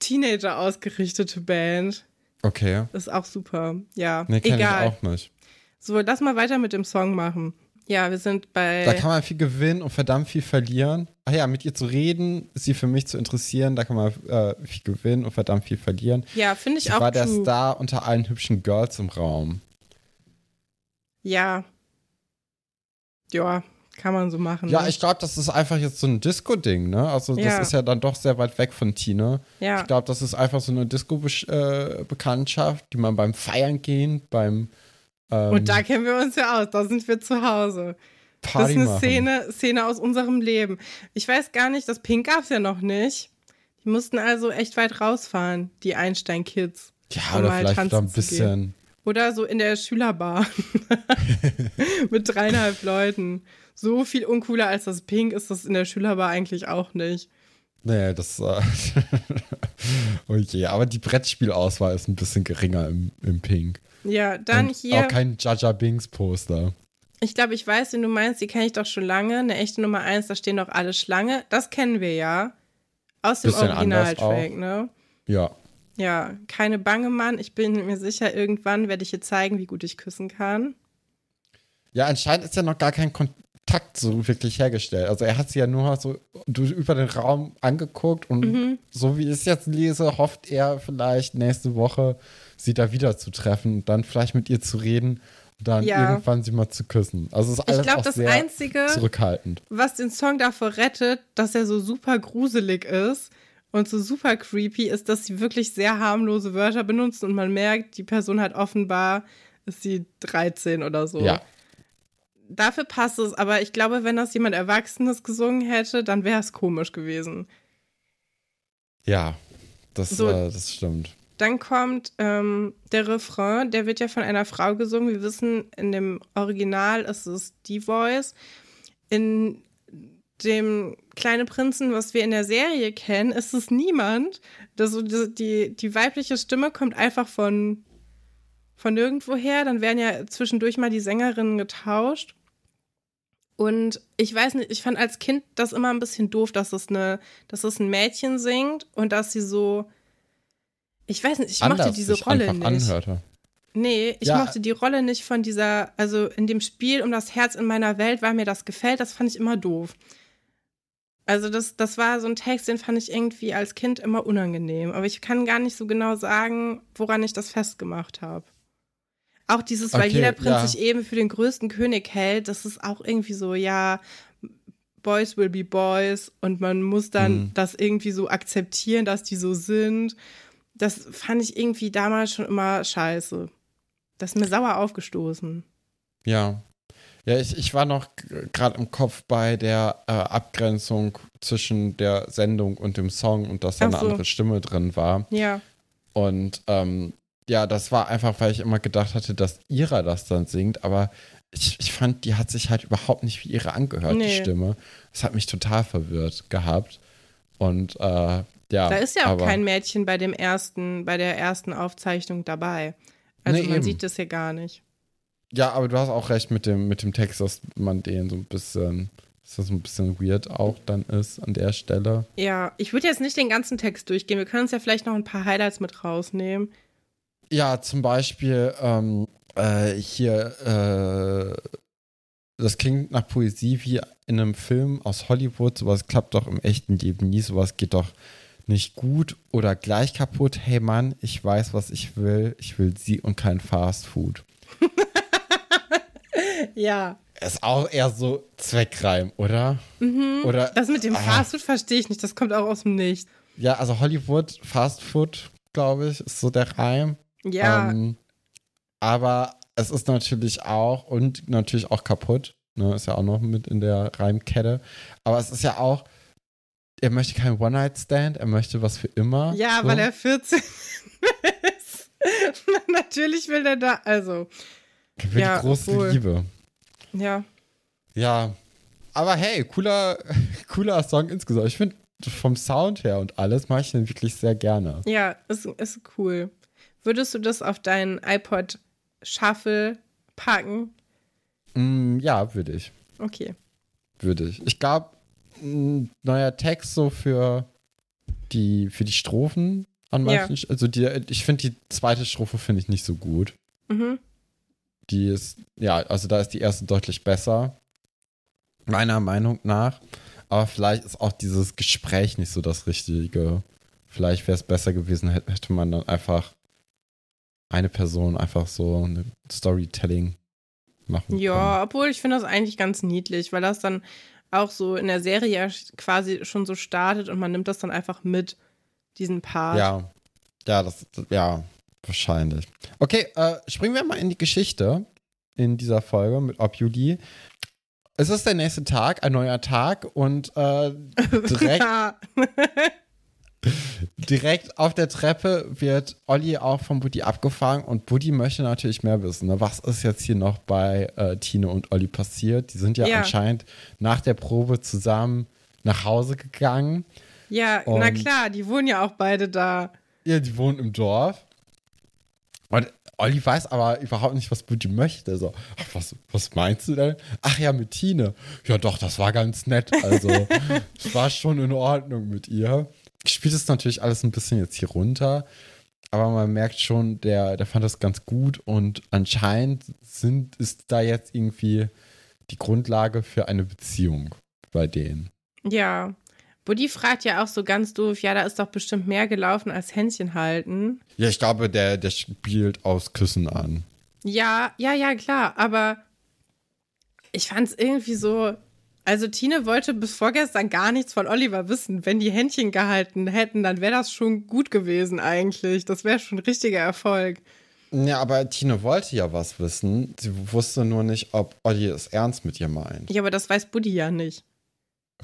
Teenager ausgerichtete Band. Okay. Das ist auch super. Ja, nee, egal. Ich auch nicht. So, lass mal weiter mit dem Song machen. Ja, wir sind bei. Da kann man viel gewinnen und verdammt viel verlieren. Ach ja, mit ihr zu reden, sie für mich zu interessieren, da kann man äh, viel gewinnen und verdammt viel verlieren. Ja, finde ich sie auch. war true. der Star unter allen hübschen Girls im Raum. Ja. Ja, kann man so machen. Ja, ne? ich glaube, das ist einfach jetzt so ein Disco-Ding, ne? Also, das ja. ist ja dann doch sehr weit weg von Tine. Ja. Ich glaube, das ist einfach so eine Disco-Bekanntschaft, die man beim Feiern gehen, beim. Ähm, Und da kennen wir uns ja aus, da sind wir zu Hause. Party das ist eine Szene, Szene aus unserem Leben. Ich weiß gar nicht, das Pink gab es ja noch nicht. Die mussten also echt weit rausfahren, die Einstein-Kids. Ja, um oder vielleicht da ein bisschen oder so in der Schülerbar mit dreieinhalb Leuten. So viel uncooler als das Pink ist das in der Schülerbar eigentlich auch nicht. Nee, das. Äh okay, aber die Brettspielauswahl ist ein bisschen geringer im, im Pink. Ja, dann Und hier. Auch kein Jaja Bings Poster. Ich glaube, ich weiß, den du meinst, die kenne ich doch schon lange. Eine echte Nummer 1, da stehen doch alle Schlange. Das kennen wir ja. Aus dem Originaltrack, ne? Ja. Ja, keine Bange, Mann. Ich bin mir sicher, irgendwann werde ich dir zeigen, wie gut ich küssen kann. Ja, anscheinend ist ja noch gar kein Kontakt so wirklich hergestellt. Also er hat sie ja nur so über den Raum angeguckt und mhm. so wie ich es jetzt lese, hofft er vielleicht nächste Woche sie da wieder zu treffen dann vielleicht mit ihr zu reden und dann ja. irgendwann sie mal zu küssen. Also ist alles ich glaub, auch das sehr Einzige, zurückhaltend. Was den Song davor rettet, dass er so super gruselig ist und so super creepy ist, dass sie wirklich sehr harmlose Wörter benutzen und man merkt, die Person hat offenbar, ist sie 13 oder so. Ja. Dafür passt es, aber ich glaube, wenn das jemand Erwachsenes gesungen hätte, dann wäre es komisch gewesen. Ja, das, so, äh, das stimmt. Dann kommt ähm, der Refrain, der wird ja von einer Frau gesungen. Wir wissen, in dem Original ist es die Voice. In dem kleinen Prinzen, was wir in der Serie kennen, ist es niemand. Das, die, die weibliche Stimme kommt einfach von, von nirgendwoher. Dann werden ja zwischendurch mal die Sängerinnen getauscht. Und ich weiß nicht, ich fand als Kind das immer ein bisschen doof, dass es, eine, dass es ein Mädchen singt und dass sie so. Ich weiß nicht, ich Anders mochte diese Rolle nicht. Anhörte. Nee, ich ja. mochte die Rolle nicht von dieser, also in dem Spiel um das Herz in meiner Welt, weil mir das gefällt, das fand ich immer doof. Also das, das war so ein Text, den fand ich irgendwie als Kind immer unangenehm. Aber ich kann gar nicht so genau sagen, woran ich das festgemacht habe. Auch dieses, weil okay, jeder Prinz ja. sich eben für den größten König hält, das ist auch irgendwie so, ja, Boys will be Boys und man muss dann mhm. das irgendwie so akzeptieren, dass die so sind. Das fand ich irgendwie damals schon immer scheiße. Das ist mir sauer aufgestoßen. Ja, ja, ich, ich war noch gerade im Kopf bei der äh, Abgrenzung zwischen der Sendung und dem Song und dass da so. eine andere Stimme drin war. Ja. Und ähm, ja, das war einfach, weil ich immer gedacht hatte, dass Ira das dann singt, aber ich, ich fand, die hat sich halt überhaupt nicht wie ihre angehört, nee. die Stimme. Das hat mich total verwirrt gehabt. Und äh, ja. Da ist ja auch kein Mädchen bei dem ersten, bei der ersten Aufzeichnung dabei. Also nee, man eben. sieht das hier gar nicht. Ja, aber du hast auch recht mit dem, mit dem Text, dass man den so ein bisschen, dass das ein bisschen weird auch dann ist an der Stelle. Ja, ich würde jetzt nicht den ganzen Text durchgehen. Wir können uns ja vielleicht noch ein paar Highlights mit rausnehmen. Ja, zum Beispiel ähm, äh, hier, äh, das klingt nach Poesie wie in einem Film aus Hollywood. Sowas klappt doch im echten Leben nie. Sowas geht doch nicht gut oder gleich kaputt. Hey Mann, ich weiß, was ich will. Ich will sie und kein Fast Food. ja. Ist auch eher so Zweckreim, oder? Mhm. oder das mit dem ah. Fastfood verstehe ich nicht. Das kommt auch aus dem Nichts. Ja, also Hollywood, Fastfood, glaube ich, ist so der Reim. Ja. Ähm, aber es ist natürlich auch und natürlich auch kaputt. Ne, ist ja auch noch mit in der Reimkette. Aber es ist ja auch er möchte kein One-Night-Stand, er möchte was für immer. Ja, so. weil er 14 ist. Natürlich will er da, also. Er will ja, die große obwohl- Liebe. Ja. Ja. Aber hey, cooler, cooler Song insgesamt. Ich finde vom Sound her und alles mache ich den wirklich sehr gerne. Ja, ist, ist cool. Würdest du das auf deinen iPod Shuffle packen? Mm, ja, würde ich. Okay. Würde ich. Ich glaube, ein neuer Text so für die, für die Strophen an Ja. manchen. Sch- Also die, ich finde die zweite Strophe finde ich nicht so gut. Mhm. Die ist, ja, also da ist die erste deutlich besser. Meiner Meinung nach. Aber vielleicht ist auch dieses Gespräch nicht so das Richtige. Vielleicht wäre es besser gewesen, hätte, man dann einfach eine Person einfach so eine Storytelling machen Ja, obwohl ich finde das eigentlich ganz niedlich, weil das dann auch so in der Serie ja quasi schon so startet und man nimmt das dann einfach mit, diesen Part. Ja, ja, das, ja, wahrscheinlich. Okay, äh, springen wir mal in die Geschichte in dieser Folge mit Obuli. Es ist der nächste Tag, ein neuer Tag und äh, direkt, direkt auf der Treppe wird Olli auch von Buddy abgefangen und Buddy möchte natürlich mehr wissen. Ne? Was ist jetzt hier noch bei äh, Tine und Olli passiert? Die sind ja, Ja. anscheinend nach der Probe zusammen nach Hause gegangen. Ja, na Und- klar, die wohnen ja auch beide da. Ja, die wohnen im Dorf. Und Olli weiß aber überhaupt nicht, was Buddy möchte. So, ach, was, was meinst du denn? Ach ja, mit Tine. Ja, doch, das war ganz nett. Also, es war schon in Ordnung mit ihr. Spielt es natürlich alles ein bisschen jetzt hier runter. Aber man merkt schon, der, der fand das ganz gut und anscheinend sind, ist da jetzt irgendwie die Grundlage für eine Beziehung bei denen. Ja. Buddy fragt ja auch so ganz doof, ja, da ist doch bestimmt mehr gelaufen als Händchen halten. Ja, ich glaube, der, der spielt aus Küssen an. Ja, ja, ja, klar, aber ich fand es irgendwie so. Also, Tine wollte bis vorgestern gar nichts von Oliver wissen. Wenn die Händchen gehalten hätten, dann wäre das schon gut gewesen, eigentlich. Das wäre schon ein richtiger Erfolg. Ja, aber Tine wollte ja was wissen. Sie wusste nur nicht, ob Olli es ernst mit ihr meint. Ja, aber das weiß Buddy ja nicht.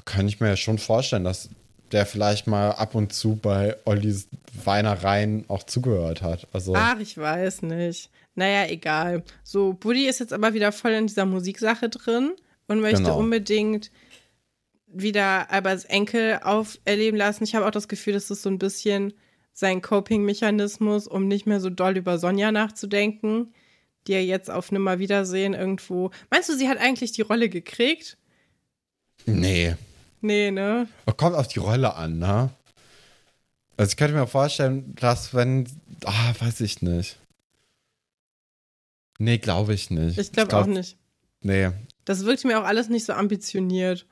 Kann ich mir ja schon vorstellen, dass der vielleicht mal ab und zu bei Ollis Weinereien auch zugehört hat. Also, Ach, ich weiß nicht. Naja, egal. So, Buddy ist jetzt aber wieder voll in dieser Musiksache drin und möchte Genau. unbedingt wieder Alberts Enkel auferleben lassen. Ich habe auch das Gefühl, das ist so ein bisschen sein Coping-Mechanismus, um nicht mehr so doll über Sonja nachzudenken, die er jetzt auf Nimmerwiedersehen irgendwo. Meinst du, sie hat eigentlich die Rolle gekriegt? nee. Nee, ne? Kommt auf die Rolle an, ne? Also, ich könnte mir vorstellen, dass wenn. Ah, weiß ich nicht. Nee, glaube ich nicht. Ich glaube glaub- auch nicht. Nee. Das wirkt mir auch alles nicht so ambitioniert.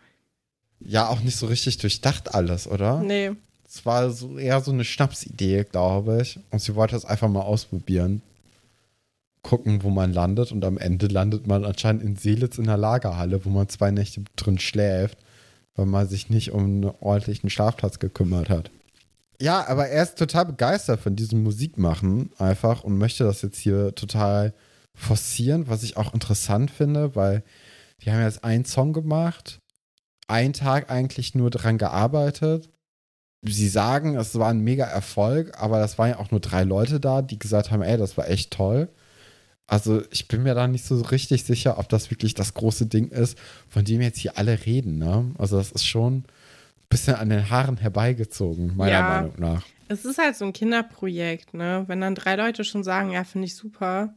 Ja, auch nicht so richtig durchdacht alles, oder? Nee. Es war so eher so eine Schnapsidee, glaube ich. Und sie wollte es einfach mal ausprobieren. Gucken, wo man landet. Und am Ende landet man anscheinend in Seelitz in der Lagerhalle, wo man zwei Nächte drin schläft, weil man sich nicht um einen ordentlichen Schlafplatz gekümmert hat. Ja, aber er ist total begeistert von diesem Musikmachen einfach und möchte das jetzt hier total forcieren, was ich auch interessant finde, weil die haben jetzt einen Song gemacht, einen Tag eigentlich nur dran gearbeitet. Sie sagen, es war ein mega Erfolg, aber das waren ja auch nur drei Leute da, die gesagt haben, ey, das war echt toll. Also ich bin mir da nicht so richtig sicher, ob das wirklich das große Ding ist, von dem jetzt hier alle reden. Ne? Also das ist schon ein bisschen an den Haaren herbeigezogen, meiner Ja. Meinung nach. Es ist halt so ein Kinderprojekt, ne? Wenn dann drei Leute schon sagen, ja, finde ich super,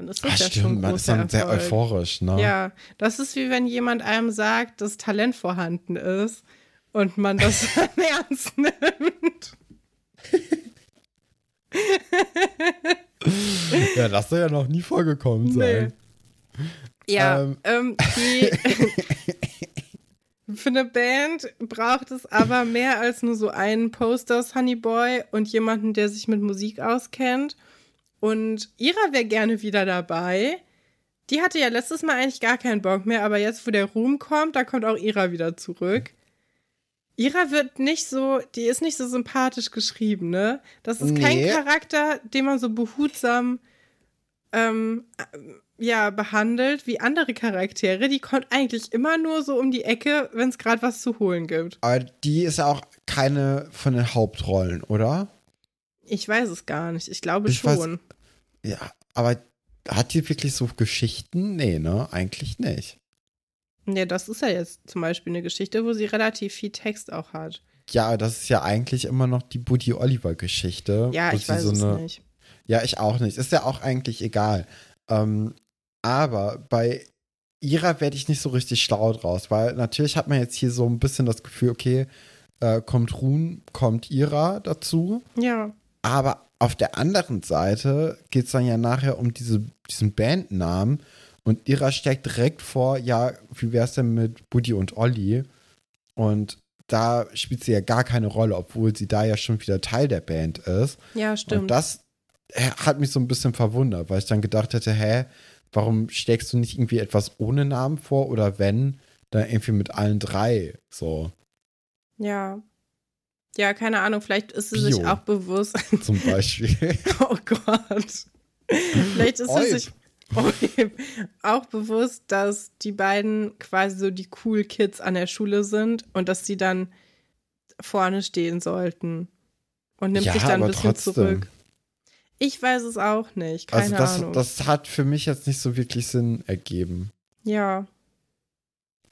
dann ist das Ah, ja schon ein stimmt, man ist dann sehr Erfolg. euphorisch. Ne? Ja, das ist wie wenn jemand einem sagt, dass Talent vorhanden ist und man das dann ernst nimmt. ja, das soll ja noch nie vorgekommen sein. Ja, Ähm. ähm, die für eine Band braucht es aber mehr als nur so einen Posters Honey Boy und jemanden, der sich mit Musik auskennt. Und Ira wäre gerne wieder dabei. Die hatte ja letztes Mal eigentlich gar keinen Bock mehr, aber jetzt, wo der Ruhm kommt, da kommt auch Ira wieder zurück. Ira wird nicht so, die ist nicht so sympathisch geschrieben, ne? Das ist kein Nee. Charakter, den man so behutsam ähm, ja behandelt wie andere Charaktere. Die kommt eigentlich immer nur so um die Ecke, wenn es gerade was zu holen gibt. Aber die ist ja auch keine von den Hauptrollen, oder? Ich weiß es gar nicht. Ich glaube Ich weiß- schon. Ja, aber hat die wirklich so Geschichten? Nee, ne? Eigentlich nicht. Ja, das ist ja jetzt zum Beispiel eine Geschichte, wo sie relativ viel Text auch hat. Ja, das ist ja eigentlich immer noch die Buddy Oliver Geschichte. Ja, ich weiß so es eine, nicht. Ja, ich auch nicht. Ist ja auch eigentlich egal. Ähm, aber bei ihrer werde ich nicht so richtig schlau draus, weil natürlich hat man jetzt hier so ein bisschen das Gefühl, okay, äh, kommt Ruhn, kommt Ira dazu. Ja. Aber auf der anderen Seite geht es dann ja nachher um diese, diesen Bandnamen und Ira steckt direkt vor, ja, wie wäre es denn mit Buddy und Olli? Und da spielt sie ja gar keine Rolle, obwohl sie da ja schon wieder Teil der Band ist. Ja, Und stimmt. das äh, hat mich so ein bisschen verwundert, weil ich dann gedacht hätte, hä, warum steckst du nicht irgendwie etwas ohne Namen vor oder wenn, dann irgendwie mit allen drei so Ja. Ja, keine Ahnung, vielleicht ist sie sich Bio. auch bewusst. zum Beispiel. Oh Gott. Vielleicht ist sie sich auch bewusst, dass die beiden quasi so die cool Kids an der Schule sind und dass sie dann vorne stehen sollten. Und nimmt Ja, sich dann ein bisschen trotzdem. zurück. Ich weiß es auch nicht. Keine also das, Ahnung. das hat für mich jetzt nicht so wirklich Sinn ergeben. ja.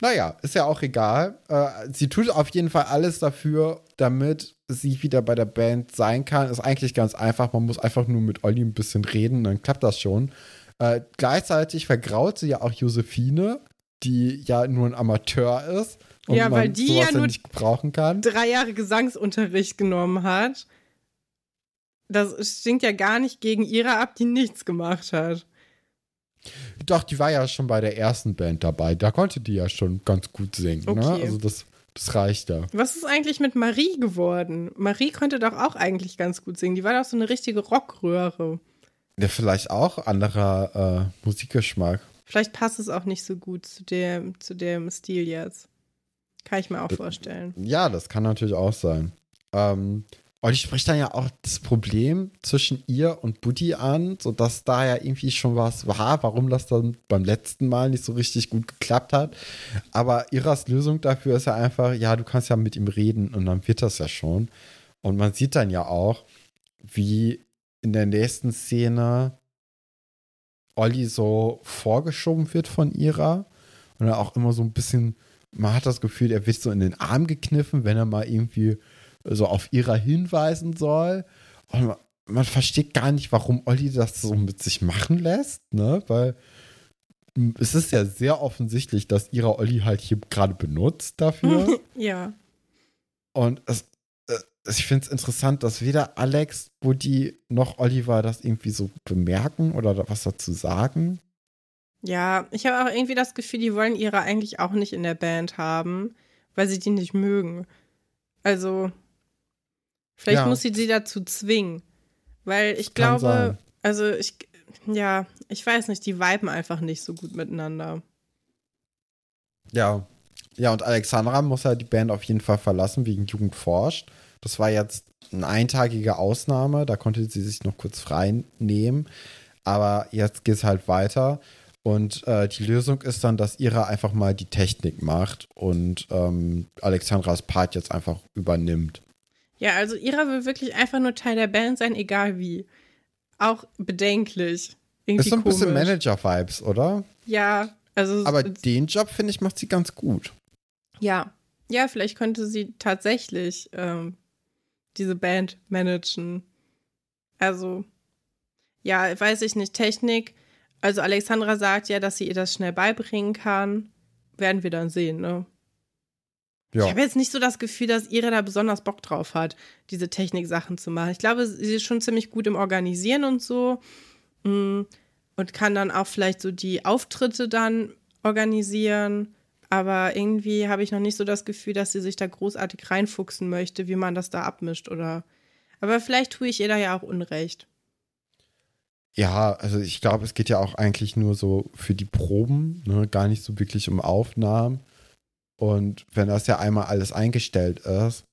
Naja, ist ja auch egal. Äh, sie tut auf jeden Fall alles dafür, damit sie wieder bei der Band sein kann. Ist eigentlich ganz einfach. Man muss einfach nur mit Olli ein bisschen reden, dann klappt das schon. Äh, gleichzeitig vergraut sie ja auch Josephine, die ja nur ein Amateur ist. Und Ja, weil man die ja nur- kann. Drei Jahre Gesangsunterricht genommen hat. Das stinkt ja gar nicht gegen ihre ab, die nichts gemacht hat. Doch, die war ja schon bei der ersten Band dabei. Da konnte die ja schon ganz gut singen. Ne? Okay. Also das, das reicht ja. Was ist eigentlich mit Marie geworden? Marie konnte doch auch eigentlich ganz gut singen. Die war doch so eine richtige Rockröhre. Ja, vielleicht auch anderer äh, Musikgeschmack. Vielleicht passt es auch nicht so gut zu dem, zu dem Stil jetzt. Kann ich mir auch vorstellen. Ja, das kann natürlich auch sein. Ähm, und ich spricht dann ja auch das Problem zwischen ihr und Buddy an, sodass da ja irgendwie schon was war, warum das dann beim letzten Mal nicht so richtig gut geklappt hat. Aber Iras Lösung dafür ist ja einfach, ja, du kannst ja mit ihm reden und dann wird das ja schon. Und man sieht dann ja auch, wie in der nächsten Szene Olli so vorgeschoben wird von Ira und er auch immer so ein bisschen man hat das Gefühl, er wird so in den Arm gekniffen, wenn er mal irgendwie so auf ihrer hinweisen soll. Und man, man versteht gar nicht, warum Olli das so mit sich machen lässt, ne? Weil es ist ja sehr offensichtlich, dass ihrer Olli halt hier gerade benutzt dafür. Ja. Und es, äh, ich finde es interessant, dass weder Alex, Buddy noch Oliver das irgendwie so bemerken oder was dazu sagen. Ja, ich habe auch irgendwie das Gefühl, die wollen ihre eigentlich auch nicht in der Band haben, weil sie die nicht mögen. Also, vielleicht Ja. muss sie sie dazu zwingen. Weil ich kann glaube, sein. also ich, ja, ich weiß nicht, die viben einfach nicht so gut miteinander. Ja. Ja, und Alexandra muss ja die Band auf jeden Fall verlassen wegen Jugend forscht. Das war jetzt eine eintagige Ausnahme, da konnte sie sich noch kurz frei nehmen. Aber jetzt geht es halt weiter. Und äh, die Lösung ist dann, dass Ira einfach mal die Technik macht und ähm, Alexandras Part jetzt einfach übernimmt. Ja, also Ira will wirklich einfach nur Teil der Band sein, egal wie. Auch bedenklich. Irgendwie Ist so ein bisschen komisch. Manager-Vibes, oder? Ja, also Aber den Job, finde ich, macht sie ganz gut. Ja, ja, vielleicht könnte sie tatsächlich ähm, diese Band managen. Also, ja, weiß ich nicht. Technik. Also Alexandra sagt ja, dass sie ihr das schnell beibringen kann. Werden wir dann sehen, ne? Ja. Ich habe jetzt nicht so das Gefühl, dass Ira da besonders Bock drauf hat, diese Techniksachen zu machen. Ich glaube, sie ist schon ziemlich gut im Organisieren und so. Mm, Und kann dann auch vielleicht so die Auftritte dann organisieren. Aber irgendwie habe ich noch nicht so das Gefühl, dass sie sich da großartig reinfuchsen möchte, wie man das da abmischt oder. Aber vielleicht tue ich ihr da ja auch Unrecht. Ja, also ich glaube, es geht ja auch eigentlich nur so für die Proben, ne? gar nicht so wirklich um Aufnahmen. Und wenn das ja einmal alles eingestellt ist,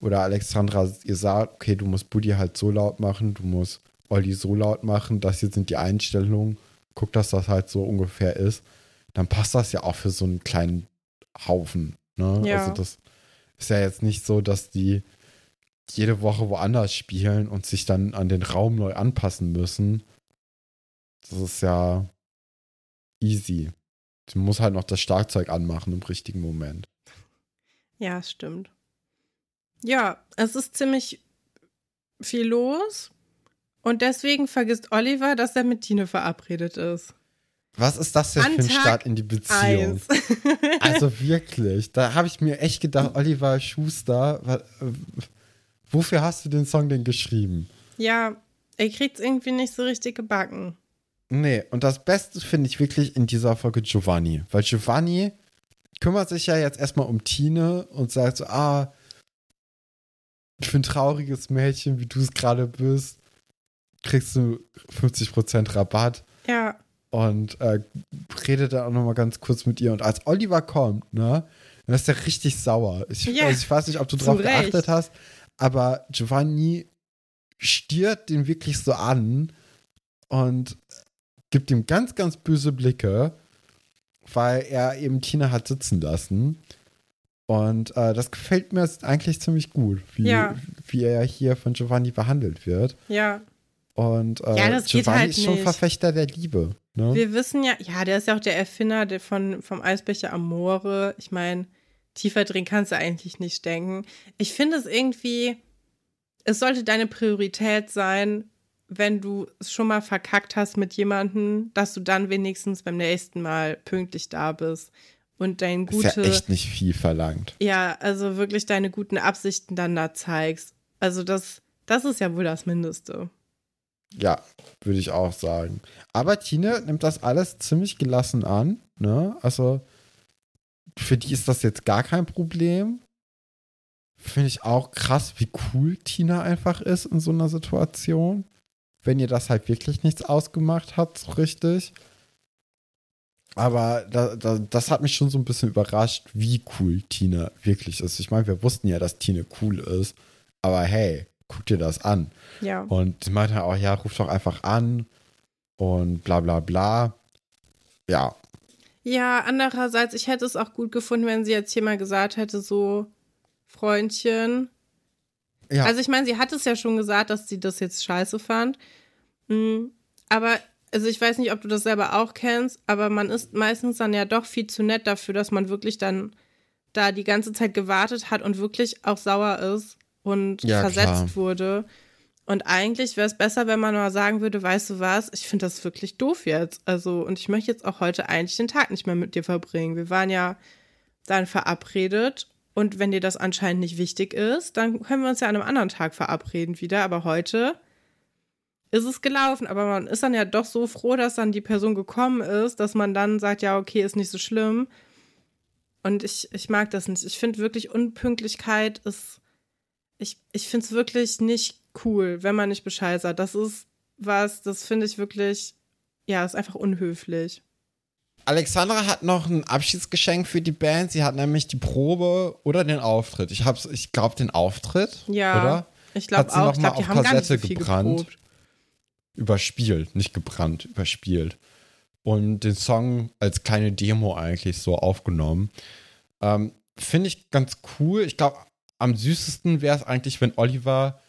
oder Alexandra ihr sagt, okay, du musst Buddy halt so laut machen, du musst Olli so laut machen, das hier sind die Einstellungen guckt, dass das halt so ungefähr ist, dann passt das ja auch für so einen kleinen Haufen. Ne? Ja. Also das ist ja jetzt nicht so, dass die jede Woche woanders spielen und sich dann an den Raum neu anpassen müssen. Das ist ja easy. Du musst halt noch das Schlagzeug anmachen im richtigen Moment. Ja, stimmt. Ja, es ist ziemlich viel los. Und deswegen vergisst Oliver, dass er mit Tine verabredet ist. Was ist das denn An für ein Tag Start in die Beziehung? Also wirklich, da habe ich mir echt gedacht, Oliver Schuster, äh, wofür hast du den Song denn geschrieben? ja, er kriegt es irgendwie nicht so richtig gebacken. Nee, und das Beste finde ich wirklich in dieser Folge Giovanni, weil Giovanni kümmert sich ja jetzt erstmal um Tine und sagt so, ah, für ein trauriges Mädchen, wie du es gerade bist, kriegst du 50% Rabatt Ja, und äh, redet dann auch nochmal ganz kurz mit ihr. Und als Oliver kommt, ne, dann ist er richtig sauer. Ich, Ja, also ich weiß nicht, ob du drauf Recht. geachtet hast, aber Giovanni stiert den wirklich so an und gibt ihm ganz, ganz böse Blicke, weil er eben Tina hat sitzen lassen. Und äh, das gefällt mir jetzt eigentlich ziemlich gut, wie, Ja. wie er hier von Giovanni behandelt wird. ja. Und äh, Ja, Giovanni halt ist schon nicht. Verfechter der Liebe. Ne? Wir wissen ja, ja, der ist ja auch der Erfinder der von, vom Eisbecher Amore. Ich meine, tiefer drin kannst du eigentlich nicht denken. Ich finde es irgendwie, es sollte deine Priorität sein, wenn du es schon mal verkackt hast mit jemandem, dass du dann wenigstens beim nächsten Mal pünktlich da bist und dein ist gute, ja echt nicht viel verlangt. ja, also wirklich deine guten Absichten dann da zeigst. Also das, das ist ja wohl das Mindeste. Ja, würde ich auch sagen. Aber Tine nimmt das alles ziemlich gelassen an. Ne? Also für die ist das jetzt gar kein Problem. Finde ich auch krass, wie cool Tina einfach ist in so einer Situation. Wenn ihr das halt wirklich nichts ausgemacht hat, so richtig. Aber da, da, das hat mich schon so ein bisschen überrascht, wie cool Tina wirklich ist. Ich meine, wir wussten ja, dass Tine cool ist. Aber hey, guck dir das an. Ja. Und sie meinte auch, ja, ruf doch einfach an und bla bla bla. Ja, Ja, andererseits, ich hätte es auch gut gefunden, wenn sie jetzt hier mal gesagt hätte, so, Freundchen. Ja, Also ich meine, sie hat es ja schon gesagt, dass sie das jetzt scheiße fand. Mm, Aber, also ich weiß nicht, ob du das selber auch kennst, aber man ist meistens dann ja doch viel zu nett dafür, dass man wirklich dann da die ganze Zeit gewartet hat und wirklich auch sauer ist und Ja, versetzt klar. wurde. Und eigentlich wäre es besser, wenn man mal sagen würde, weißt du was, ich finde das wirklich doof jetzt. Also, und ich möchte jetzt auch heute eigentlich den Tag nicht mehr mit dir verbringen. Wir waren ja dann verabredet und wenn dir das anscheinend nicht wichtig ist, dann können wir uns ja an einem anderen Tag verabreden wieder. Aber heute ist es gelaufen. Aber man ist dann ja doch so froh, dass dann die Person gekommen ist, dass man dann sagt, ja, okay, ist nicht so schlimm. Und ich, ich mag das nicht. Ich finde wirklich Unpünktlichkeit ist, ich, ich finde es wirklich nicht cool, wenn man nicht Bescheid sagt. Das ist was, das finde ich wirklich, ja, ist einfach unhöflich. Alexandra hat noch ein Abschiedsgeschenk für die Band. Sie hat nämlich die Probe oder den Auftritt. Ich hab's, ich glaube den Auftritt, Ja, oder? ich Hat glaube sie auch. noch Ich mal glaube, die auf haben so Kassette viel gebrannt? geprobt. Überspielt, nicht gebrannt, überspielt. Und den Song als kleine Demo eigentlich so aufgenommen. Ähm, Finde ich ganz cool. Ich glaube, am süßesten wäre es eigentlich, wenn Oliver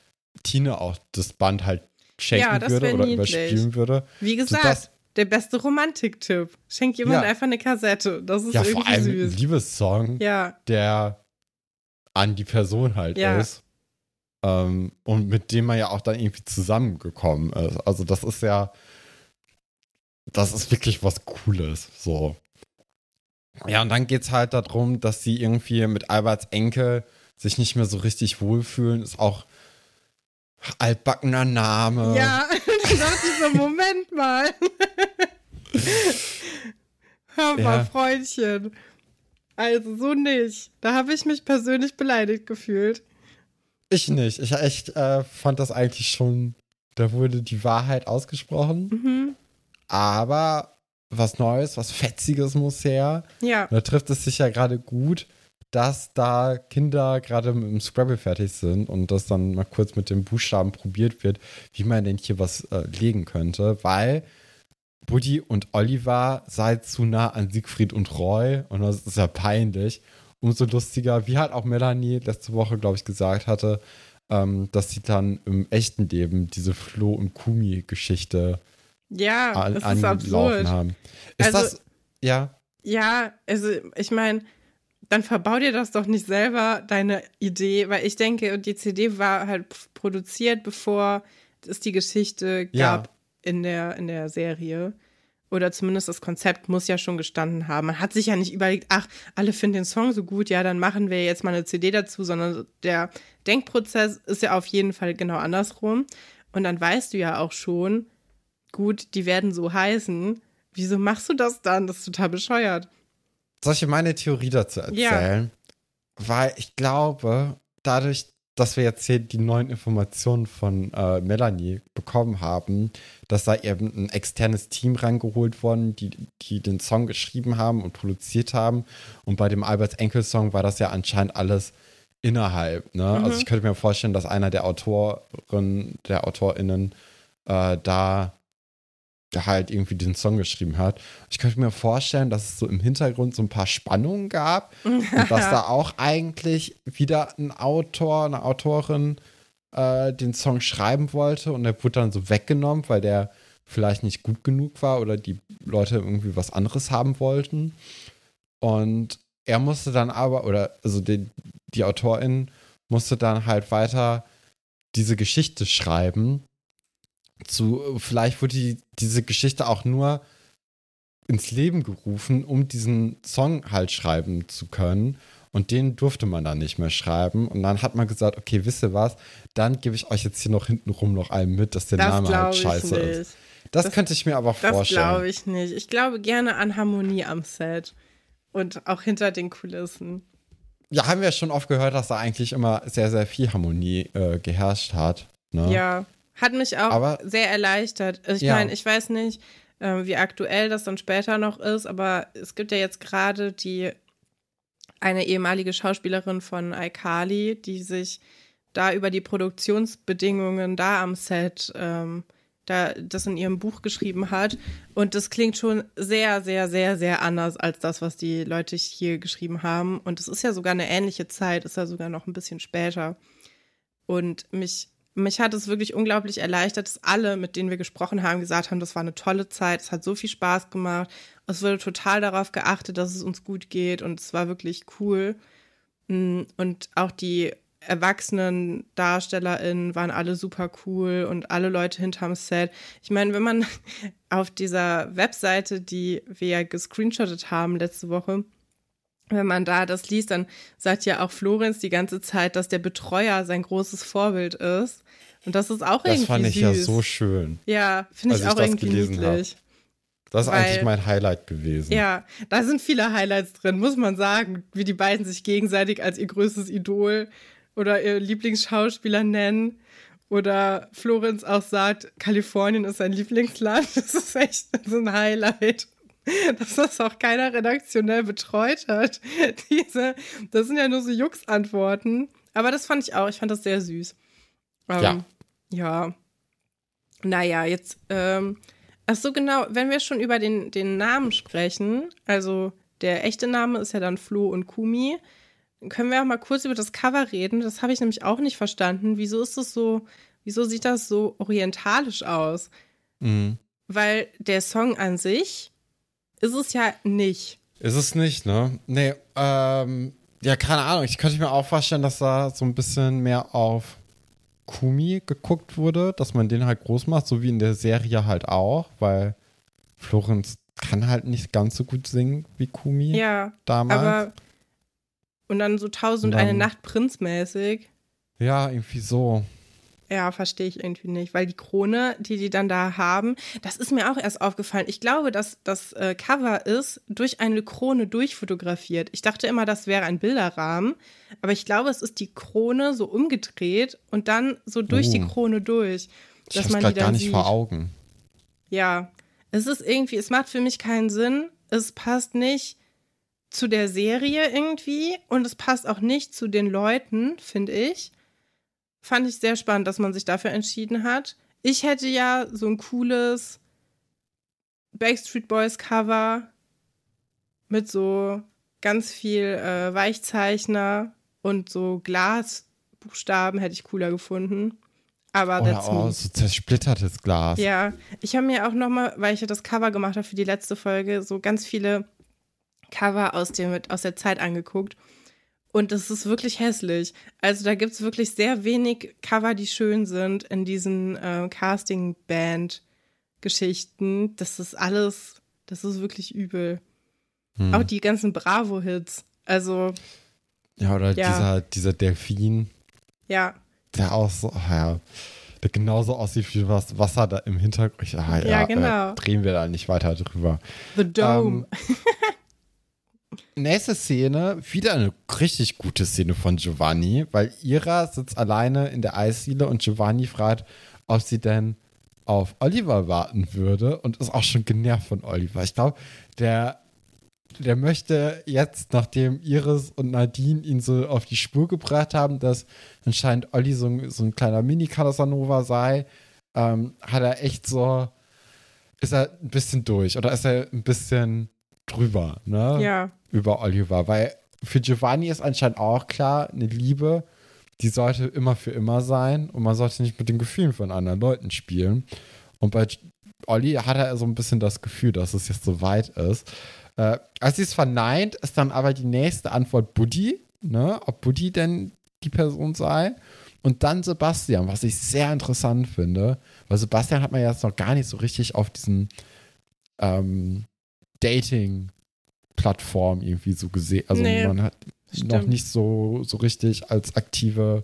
Tine auch das Band halt schenken Ja, würde oder niedlich. überspielen würde. Wie gesagt, Sodass- der beste Romantiktipp. Schenk jemand Ja. einfach eine Kassette. Das ist Ja, irgendwie vor allem ein süß. Liebessong, Ja, der an die Person halt Ja. ist. Ähm, und mit dem man ja auch dann irgendwie zusammengekommen ist. Also das ist ja, das ist wirklich was Cooles. So. Ja, und dann geht es halt darum, dass sie irgendwie mit Alberts Enkel sich nicht mehr so richtig wohlfühlen. Ist auch altbackener Name. ja. Da dachte ich so, Moment mal. Hör mal, Ja. Freundchen. Also so nicht. Da habe ich mich persönlich beleidigt gefühlt. Ich nicht. Ich echt äh, fand das eigentlich schon, da wurde die Wahrheit ausgesprochen. Mhm. Aber was Neues, was Fetziges muss her. Ja, Und da trifft es sich ja gerade gut, dass da Kinder gerade mit dem Scrabble fertig sind und das dann mal kurz mit den Buchstaben probiert wird, wie man denn hier was äh, legen könnte, weil Buddy und Oliver seid zu nah an Siegfried und Roy und das ist ja peinlich. Umso lustiger, wie halt auch Melanie letzte Woche, glaube ich, gesagt hatte, ähm, dass sie dann im echten Leben diese Flo und Kumi-Geschichte ja, an, das ist absurd. haben. Ist Also- das, ja, Ja, also ich meine, dann verbau dir das doch nicht selber, deine Idee, weil ich denke, die CD war halt produziert, bevor es die Geschichte Ja. gab in, der, in der Serie. Oder zumindest das Konzept muss ja schon gestanden haben. Man hat sich ja nicht überlegt, ach, alle finden den Song so gut, ja, dann machen wir jetzt mal eine CD dazu, sondern der Denkprozess ist ja auf jeden Fall genau andersrum. Und dann weißt du ja auch schon, gut, die werden so heißen. Wieso machst du das dann? Das ist total bescheuert. Soll ich meine Theorie dazu Ja. erzählen? Weil ich glaube, dadurch, dass wir jetzt hier die neuen Informationen von äh, Melanie bekommen haben, dass da eben ein externes Team rangeholt worden, die, die den Song geschrieben haben und produziert haben. Und bei dem Alberts Enkel-Song war das ja anscheinend alles innerhalb. Ne? Also ich könnte mir vorstellen, dass einer der Autoren, der AutorInnen äh, da halt irgendwie den Song geschrieben hat. Ich könnte mir vorstellen, dass es so im Hintergrund so ein paar Spannungen gab und dass da auch eigentlich wieder ein Autor, eine Autorin äh, den Song schreiben wollte und der wurde dann so weggenommen, weil der vielleicht nicht gut genug war oder die Leute irgendwie was anderes haben wollten. Und er musste dann aber, oder also die, die Autorin musste dann halt weiter diese Geschichte schreiben. Zu, vielleicht wurde die, diese Geschichte auch nur ins Leben gerufen, um diesen Song halt schreiben zu können. Und den durfte man dann nicht mehr schreiben. Und dann hat man gesagt, okay, wisst ihr was? Dann gebe ich euch jetzt hier noch hintenrum noch einen mit, dass der Das Name halt scheiße ist. Das, Das- könnte ich mir aber Das vorstellen. glaube ich nicht. Ich glaube gerne an Harmonie am Set und auch hinter den Kulissen. Ja, haben wir schon oft gehört, dass da eigentlich immer sehr, sehr viel Harmonie äh, geherrscht hat. Ne? Ja, hat mich auch Aber- sehr erleichtert. Also ich Ja. meine, ich weiß nicht, äh, wie aktuell das dann später noch ist, aber es gibt ja jetzt gerade die eine ehemalige Schauspielerin von iCarly, die sich da über die Produktionsbedingungen da am Set ähm, da das in ihrem Buch geschrieben hat. Und das klingt schon sehr, sehr, sehr, sehr anders als das, was die Leute hier geschrieben haben. Und es ist ja sogar eine ähnliche Zeit, ist ja sogar noch ein bisschen später. Und mich, mich hat es wirklich unglaublich erleichtert, dass alle, mit denen wir gesprochen haben, gesagt haben, das war eine tolle Zeit, es hat so viel Spaß gemacht. Es wurde total darauf geachtet, dass es uns gut geht und es war wirklich cool. Mm, Und auch die erwachsenen DarstellerInnen waren alle super cool und alle Leute hinterm Set. Ich meine, wenn man auf dieser Webseite, die wir ja gescreenshottet haben letzte Woche, wenn man da das liest, dann sagt ja auch Florenz die ganze Zeit, dass der Betreuer sein großes Vorbild ist. Und das ist auch Das irgendwie fand ich süß. ja so schön. Ja, finde ich ich auch das irgendwie gelesen hab. niedlich. Das ist Weil- eigentlich mein Highlight gewesen. Ja, da sind viele Highlights drin, muss man sagen, wie die beiden sich gegenseitig als ihr größtes Idol oder ihr Lieblingsschauspieler nennen. Oder Florenz auch sagt, Kalifornien ist sein Lieblingsland. Das ist echt so ein Highlight. Dass das auch keiner redaktionell betreut hat. Diese, das sind ja nur so Jux-Antworten. Aber das fand ich auch. Ich fand das sehr süß. Ähm, Ja. Ja. Naja, jetzt, ähm, ach so genau, wenn wir schon über den, den Namen sprechen, also der echte Name ist ja dann Flo und Kumi, können wir auch mal kurz über das Cover reden. Das habe ich nämlich auch nicht verstanden. Wieso ist das so, wieso sieht das so orientalisch aus? Mhm. Weil der Song an sich ist es ja nicht. Ist es nicht, ne? Nee, ähm, ja, keine Ahnung. Ich könnte mir auch vorstellen, dass da so ein bisschen mehr auf Kumi geguckt wurde, dass man den halt groß macht, so wie in der Serie halt auch, weil Florenz kann halt nicht ganz so gut singen wie Kumi Ja, damals. aber und dann so tausend eine Nacht Prinz mäßig. ja, irgendwie so. Ja, verstehe ich irgendwie nicht, weil die Krone, die die dann da haben, das ist mir auch erst aufgefallen. Ich glaube, dass das äh, Cover ist durch eine Krone durchfotografiert. Ich dachte immer, das wäre ein Bilderrahmen, aber ich glaube, es ist die Krone so umgedreht und dann so durch die Oh. Krone durch, Ich dass dann gar nicht sieht. vor Augen. Ja, es ist irgendwie, es macht für mich keinen Sinn. Es passt nicht zu der Serie irgendwie und es passt auch nicht zu den Leuten, finde ich. Fand ich sehr spannend, dass man sich dafür entschieden hat. Ich hätte ja so ein cooles Backstreet Boys Cover mit so ganz viel äh, Weichzeichner und so Glasbuchstaben hätte ich cooler gefunden. Aber Oder that's oh, me. so zersplittertes Glas. Ja, ich habe mir auch nochmal, weil ich ja das Cover gemacht habe für die letzte Folge, so ganz viele Cover aus, dem, aus der Zeit angeguckt. Und das ist wirklich hässlich. Also da gibt es wirklich sehr wenig Cover, die schön sind in diesen äh, Casting-Band-Geschichten. Das ist alles, das ist wirklich übel. Hm. Auch die ganzen Bravo-Hits. Also, Ja, oder Ja. Dieser, dieser Delfin, ja, der auch so, ah ja, der genauso aussieht wie was Wasser da im Hintergrund. Ich, ah, ja, Ja, genau. Äh, drehen wir da nicht weiter drüber. The Dome. Ähm, nächste Szene, wieder eine richtig gute Szene von Giovanni, weil Ira sitzt alleine in der Eisdiele und Giovanni fragt, ob sie denn auf Oliver warten würde und ist auch schon genervt von Oliver. Ich glaube, der, der möchte jetzt, nachdem Iris und Nadine ihn so auf die Spur gebracht haben, dass anscheinend Olli so, ein- so ein kleiner Mini-Casanova sei, ähm, hat er echt so, ist er ein bisschen durch oder ist er ein bisschen drüber, ne? ja, Über Oliver. Weil für Giovanni ist anscheinend auch klar, eine Liebe, die sollte immer für immer sein und man sollte nicht mit den Gefühlen von anderen Leuten spielen. Und bei Olli hat er so ein bisschen das Gefühl, dass es jetzt so weit ist. Äh, als sie es verneint, ist dann aber die nächste Antwort Buddy, ne? Ob Buddy denn die Person sei. Und dann Sebastian, was ich sehr interessant finde, weil Sebastian hat man jetzt noch gar nicht so richtig auf diesen ähm, Dating-Plattform irgendwie so gesehen. Also Nee, man hat noch stimmt. nicht so, so richtig als aktive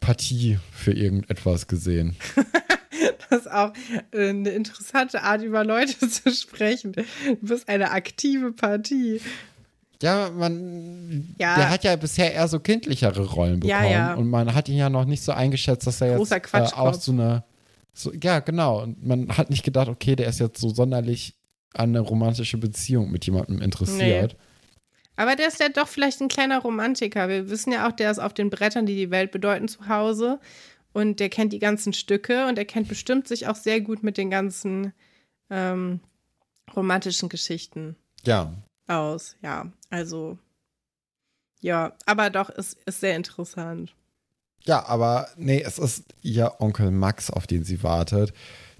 Partie für irgendetwas gesehen. das ist auch äh, eine interessante Art, über Leute zu sprechen. Du bist eine aktive Partie. Ja, man, Ja. der hat ja bisher eher so kindlichere Rollen bekommen Ja, ja. und man hat ihn ja noch nicht so eingeschätzt, dass er jetzt Großer äh, Quatschkopf. auch so eine, so, ja genau, und man hat nicht gedacht, okay, der ist jetzt so sonderlich an eine romantische Beziehung mit jemandem interessiert. Aber der ist ja doch vielleicht ein kleiner Romantiker. Wir wissen ja auch, der ist auf den Brettern, die die Welt bedeuten, zu Hause. Und der kennt die ganzen Stücke und er kennt bestimmt sich auch sehr gut mit den ganzen ähm, romantischen Geschichten Ja, aus. Ja, also ja, aber doch, ist, ist sehr interessant. Ja, aber nee, es ist ihr Onkel Max, auf den sie wartet,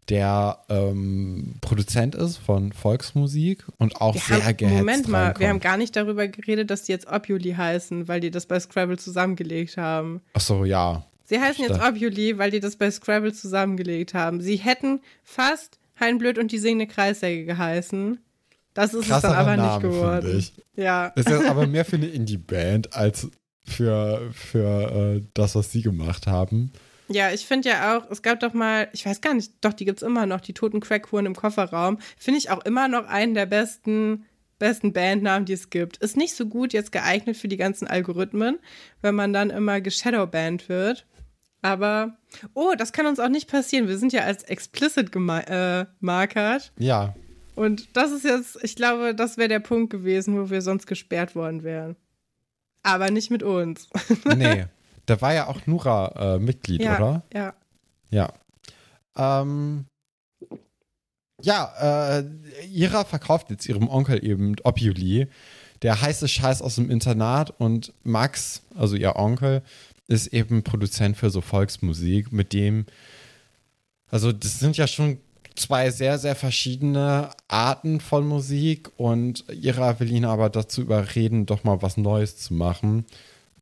der ähm, Produzent ist von Volksmusik und auch Wir sehr haben, gehetzt Moment mal, wir reinkommt. haben gar nicht darüber geredet, dass die jetzt Obuli heißen, weil die das bei Scrabble zusammengelegt haben. Ach so, ja. Sie heißen jetzt. Obuli, weil die das bei Scrabble zusammengelegt haben. Sie hätten fast Heinblöd und die singende Kreissäge geheißen. Das ist es Krasserer dann aber Name, nicht geworden. Ja. Ist jetzt aber mehr für eine Indie-Band als für, für äh, das, was sie gemacht haben. Ja, ich finde ja auch, es gab doch mal, ich weiß gar nicht, doch, die gibt's immer noch, die toten Crackhuren im Kofferraum. Finde ich auch immer noch einen der besten, besten Bandnamen, die es gibt. Ist nicht so gut jetzt geeignet für die ganzen Algorithmen, wenn man dann immer geshadowbanned wird. Aber, oh, das kann uns auch nicht passieren. Wir sind ja als explicit gema- äh. Ja, Und das ist jetzt, ich glaube, das wäre der Punkt gewesen, wo wir sonst gesperrt worden wären. Aber nicht mit uns. nee. Da war ja auch Nura äh, Mitglied, ja, oder? ja. Ja. Ähm, ja, äh, Ira verkauft jetzt ihrem Onkel eben Obuli, der heiße Scheiß aus dem Internat und Max, also ihr Onkel, ist eben Produzent für so Volksmusik, mit dem, also das sind ja schon zwei sehr, sehr verschiedene Arten von Musik und Ira will ihn aber dazu überreden, doch mal was Neues zu machen.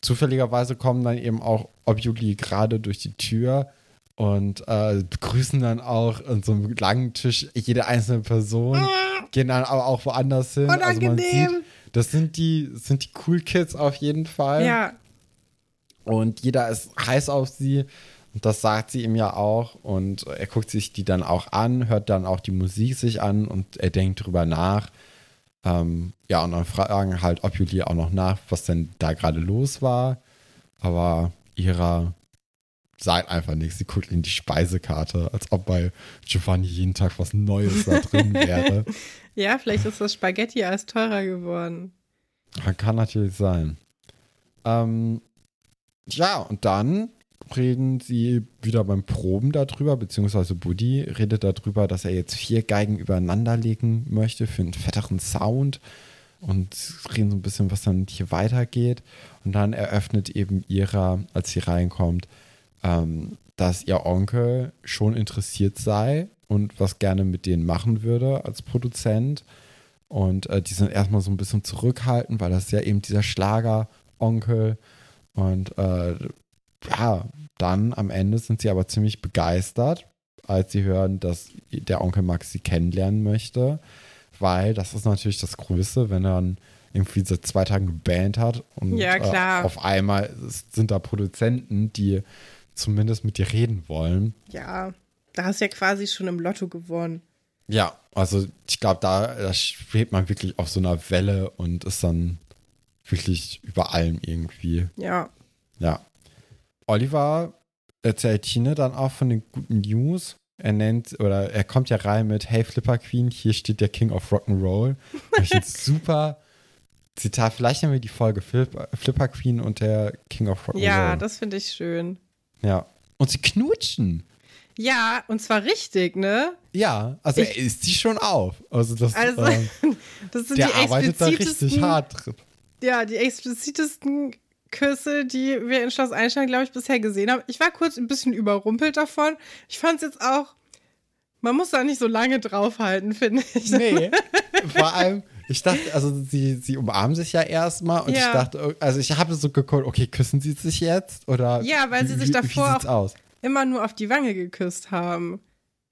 Zufälligerweise kommen dann eben auch Obuli gerade durch die Tür und äh, begrüßen dann auch an so einem langen Tisch jede einzelne Person, gehen dann aber auch woanders hin. Also man Unangenehm. sieht, das sind die, sind die Cool Kids auf jeden Fall. Ja, Und jeder ist heiß auf sie. Und das sagt sie ihm ja auch. Und er guckt sich die dann auch an, hört dann auch die Musik sich an und er denkt drüber nach. Ähm, ja, und dann fragen halt Obuli auch noch nach, was denn da gerade los war. Aber Ira sagt einfach nichts. Sie guckt in die Speisekarte, als ob bei Giovanni jeden Tag was Neues da drin wäre. Ja, vielleicht ist das Spaghetti als teurer geworden. Kann natürlich sein. Ähm, ja, und dann reden sie wieder beim Proben darüber, beziehungsweise Buddy redet darüber, dass er jetzt vier Geigen übereinander legen möchte für einen fetteren Sound und reden so ein bisschen, was dann hier weitergeht. Und dann eröffnet eben ihrer, als sie reinkommt, ähm, dass ihr Onkel schon interessiert sei und was gerne mit denen machen würde als Produzent. Und äh, die sind erstmal so ein bisschen zurückhaltend, weil das ja eben dieser Schlager-Onkel. Und äh, ja, dann am Ende sind sie aber ziemlich begeistert, als sie hören, dass der Onkel Max sie kennenlernen möchte. Weil das ist natürlich das Größte, wenn er dann irgendwie seit zwei Tagen Band hat und Ja, klar. Äh, auf einmal sind da Produzenten, die zumindest mit dir reden wollen. Ja, da hast du ja quasi schon im Lotto gewonnen. Ja, also ich glaube, da, da schwebt man wirklich auf so einer Welle und ist dann wirklich über allem irgendwie. Ja. Ja. Oliver erzählt Tine dann auch von den guten News. Er nennt, oder er kommt ja rein mit, hey Flipper Queen, hier steht der King of Rock'n'Roll. ich finde super Zitat. Vielleicht haben wir die Folge Flipper, Flipper Queen und der King of Rock'n'Roll. Ja, das finde ich schön. Ja. Und sie knutschen. Ja, und zwar richtig, ne? Ja, also Ich- er isst sie schon auf. Also das, Also, ähm, das sind der die arbeitet da richtig explizitesten, hart drin. ja, die explizitesten Küsse, die wir in Schloss Einstein, glaube ich, bisher gesehen haben. Ich war kurz ein bisschen überrumpelt davon. Ich fand es jetzt auch, man muss da nicht so lange draufhalten, finde ich. Nee, vor allem, ich dachte, also sie, sie umarmen sich ja erstmal und Ja. ich dachte, also ich habe so geguckt, okay, küssen sie sich jetzt? Oder Ja, weil sie sich wie, davor Wie aus? Immer nur auf die Wange geküsst haben.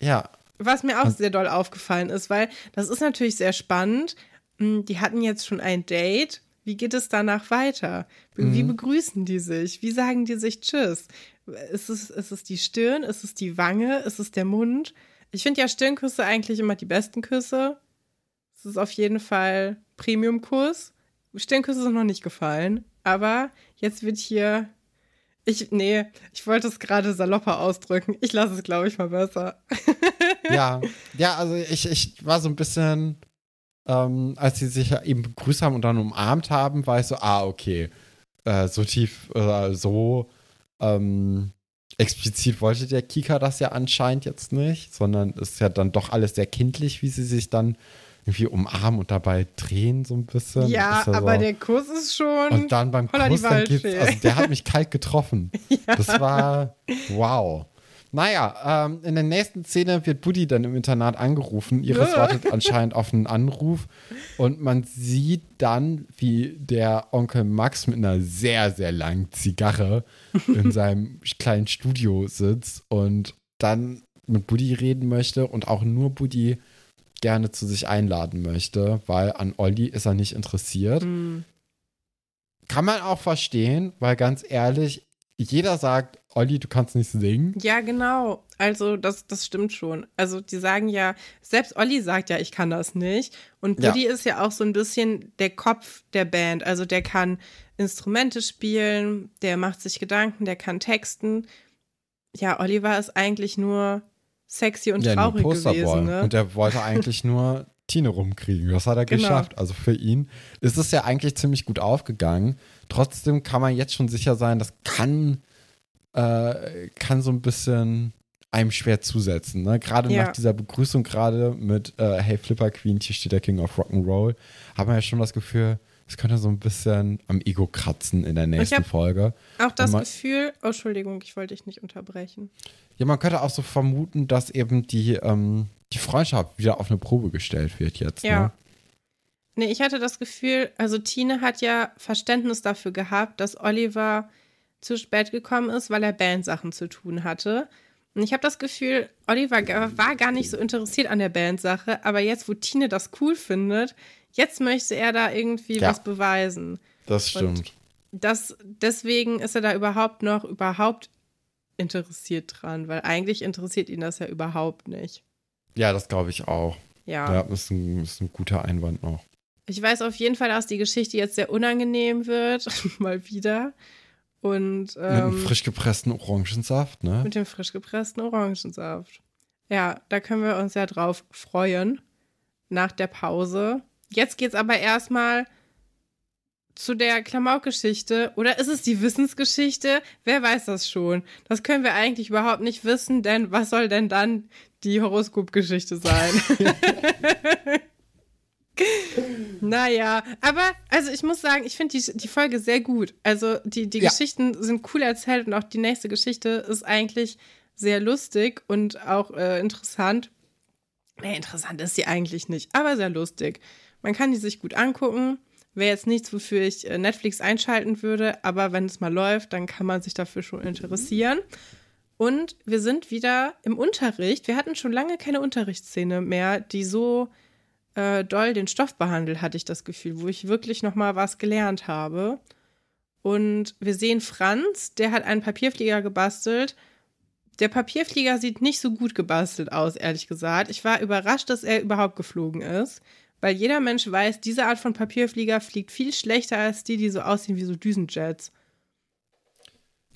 Ja, Was mir auch Und- sehr doll aufgefallen ist, weil das ist natürlich sehr spannend. Hm, Die hatten jetzt schon ein Date. Wie geht es danach weiter? Wie Mhm. begrüßen die sich? Wie sagen die sich Tschüss? Ist es, ist es die Stirn? Ist es die Wange? Ist es der Mund? Ich finde ja Stirnküsse eigentlich immer die besten Küsse. Es ist auf jeden Fall Premium-Kuss. Stirnküsse sind noch nicht gefallen. Aber jetzt wird hier. Ich, nee, ich wollte es gerade salopper ausdrücken. Ich lasse es, glaube ich, mal besser. ja, ja, also ich, ich war so ein bisschen, ähm, als sie sich ja eben begrüßt haben und dann umarmt haben, war ich so, ah, okay, äh, so tief, äh, so ähm, explizit wollte der Kika das ja anscheinend jetzt nicht, sondern ist ja dann doch alles sehr kindlich, wie sie sich dann irgendwie umarmen und dabei drehen so ein bisschen. Ja, ja aber so. der Kuss ist schon. Und dann beim Kuss, dann geht's, also der hat mich kalt getroffen. Das war wow. Naja, ähm, in der nächsten Szene wird Buddy dann im Internat angerufen. Iris wartet anscheinend auf einen Anruf. Und man sieht dann, wie der Onkel Max mit einer sehr, sehr langen Zigarre in seinem kleinen Studio sitzt und dann mit Buddy reden möchte und auch nur Buddy gerne zu sich einladen möchte, weil an Olli ist er nicht interessiert. Hm. Kann man auch verstehen, weil ganz ehrlich, jeder sagt, Olli, du kannst nicht singen. Ja, genau. Also, das, das stimmt schon. Also, die sagen ja, selbst Olli sagt ja, ich kann das nicht. Und Ja. Buddy ist ja auch so ein bisschen der Kopf der Band. Also, der kann Instrumente spielen, der macht sich Gedanken, der kann texten. Ja, Oliver ist eigentlich nur sexy und Ja, traurig gewesen, ne? Und er wollte eigentlich nur Tine rumkriegen. Das hat er Genau. geschafft. Also für ihn ist es ja eigentlich ziemlich gut aufgegangen. Trotzdem kann man jetzt schon sicher sein, das kann, äh, kann so ein bisschen einem schwer zusetzen. Ne? Gerade Ja. nach dieser Begrüßung, gerade mit äh, Hey Flipper Queen, hier steht der King of Rock'n'Roll, haben wir ja schon das Gefühl, es könnte so ein bisschen am Ego kratzen in der nächsten hab- Folge. Auch das man- Gefühl, oh, Entschuldigung, ich wollte dich nicht unterbrechen. Ja, man könnte auch so vermuten, dass eben die, ähm, die Freundschaft wieder auf eine Probe gestellt wird jetzt. Ja. Ne? Nee, ich hatte das Gefühl, also Tine hat ja Verständnis dafür gehabt, dass Oliver zu spät gekommen ist, weil er Bandsachen zu tun hatte. Und ich habe das Gefühl, Oliver war gar nicht so interessiert an der Bandsache, aber jetzt, wo Tine das cool findet, jetzt möchte er da irgendwie Ja. was beweisen. Das stimmt. Das, deswegen ist er da überhaupt noch überhaupt interessiert dran, weil eigentlich interessiert ihn das ja überhaupt nicht. ja, das glaube ich auch. Ja. Ja, ist, ein, ist ein guter Einwand noch. Ich weiß auf jeden Fall, dass die Geschichte jetzt sehr unangenehm wird, mal wieder. Und Mit einem ähm, frisch gepressten Orangensaft, ne? mit dem frisch gepressten Orangensaft. Ja, da können wir uns ja drauf freuen nach der Pause. Jetzt geht's aber erstmal zu der Klamauk-Geschichte oder ist es die Wissensgeschichte? Wer weiß das schon? Das können wir eigentlich überhaupt nicht wissen, denn was soll denn dann die Horoskop-Geschichte sein? naja, aber also ich muss sagen, ich finde die, die Folge sehr gut. Also die, die ja. Geschichten sind cool erzählt und auch die nächste Geschichte ist eigentlich sehr lustig und auch äh, interessant. Nee, interessant ist sie eigentlich nicht, aber sehr lustig. Man kann die sich gut angucken. Wäre jetzt nichts, wofür ich äh, Netflix einschalten würde, aber wenn es mal läuft, dann kann man sich dafür schon interessieren. Und wir sind wieder im Unterricht. Wir hatten schon lange keine Unterrichtsszene mehr, die so äh, doll den Stoff behandelt, hatte ich das Gefühl, wo ich wirklich noch mal was gelernt habe. Und wir sehen Franz, der hat einen Papierflieger gebastelt. Der Papierflieger sieht nicht so gut gebastelt aus, ehrlich gesagt. Ich war überrascht, dass er überhaupt geflogen ist. Weil jeder Mensch weiß, diese Art von Papierflieger fliegt viel schlechter als die, die so aussehen wie so Düsenjets.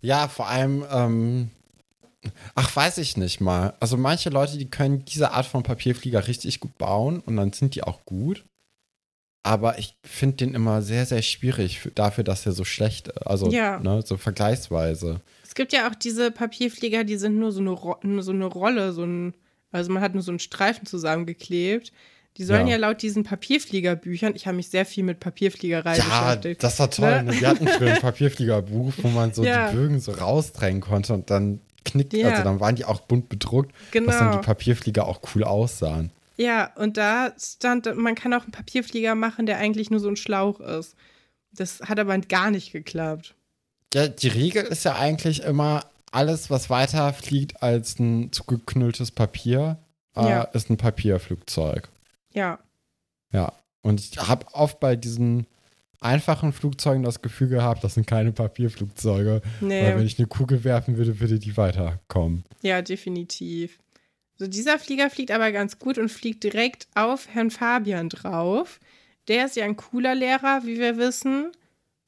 Ja, vor allem, ähm, ach, weiß ich nicht mal. Also manche Leute, die können diese Art von Papierflieger richtig gut bauen und dann sind die auch gut. Aber ich finde den immer sehr, sehr schwierig für, dafür, dass er so schlecht ist. Also, ja. ne, so vergleichsweise. Es gibt ja auch diese Papierflieger, die sind nur so eine, nur so eine Rolle, so ein, also man hat nur so einen Streifen zusammengeklebt. Die sollen ja, ja laut diesen Papierfliegerbüchern, ich habe mich sehr viel mit Papierfliegerei ja, beschäftigt. Ja, das war toll. Ne? Wir hatten früher ein Papierfliegerbuch, wo man so ja. die Bögen so rausdrängen konnte und dann knickt, ja. also dann waren die auch bunt bedruckt, genau. dass dann die Papierflieger auch cool aussahen. Ja, und da stand, man kann auch einen Papierflieger machen, der eigentlich nur so ein Schlauch ist. Das hat aber gar nicht geklappt. Ja, die Regel ist ja eigentlich immer, alles, was weiter fliegt als ein zugeknülltes Papier, äh, ist ein Papierflugzeug. Ja. Ja. Und ich habe oft bei diesen einfachen Flugzeugen das Gefühl gehabt, das sind keine Papierflugzeuge. Nee. Weil wenn ich eine Kugel werfen würde, würde die weiterkommen. Ja, definitiv. So, dieser Flieger fliegt aber ganz gut und fliegt direkt auf Herrn Fabian drauf. Der ist ja ein cooler Lehrer, wie wir wissen.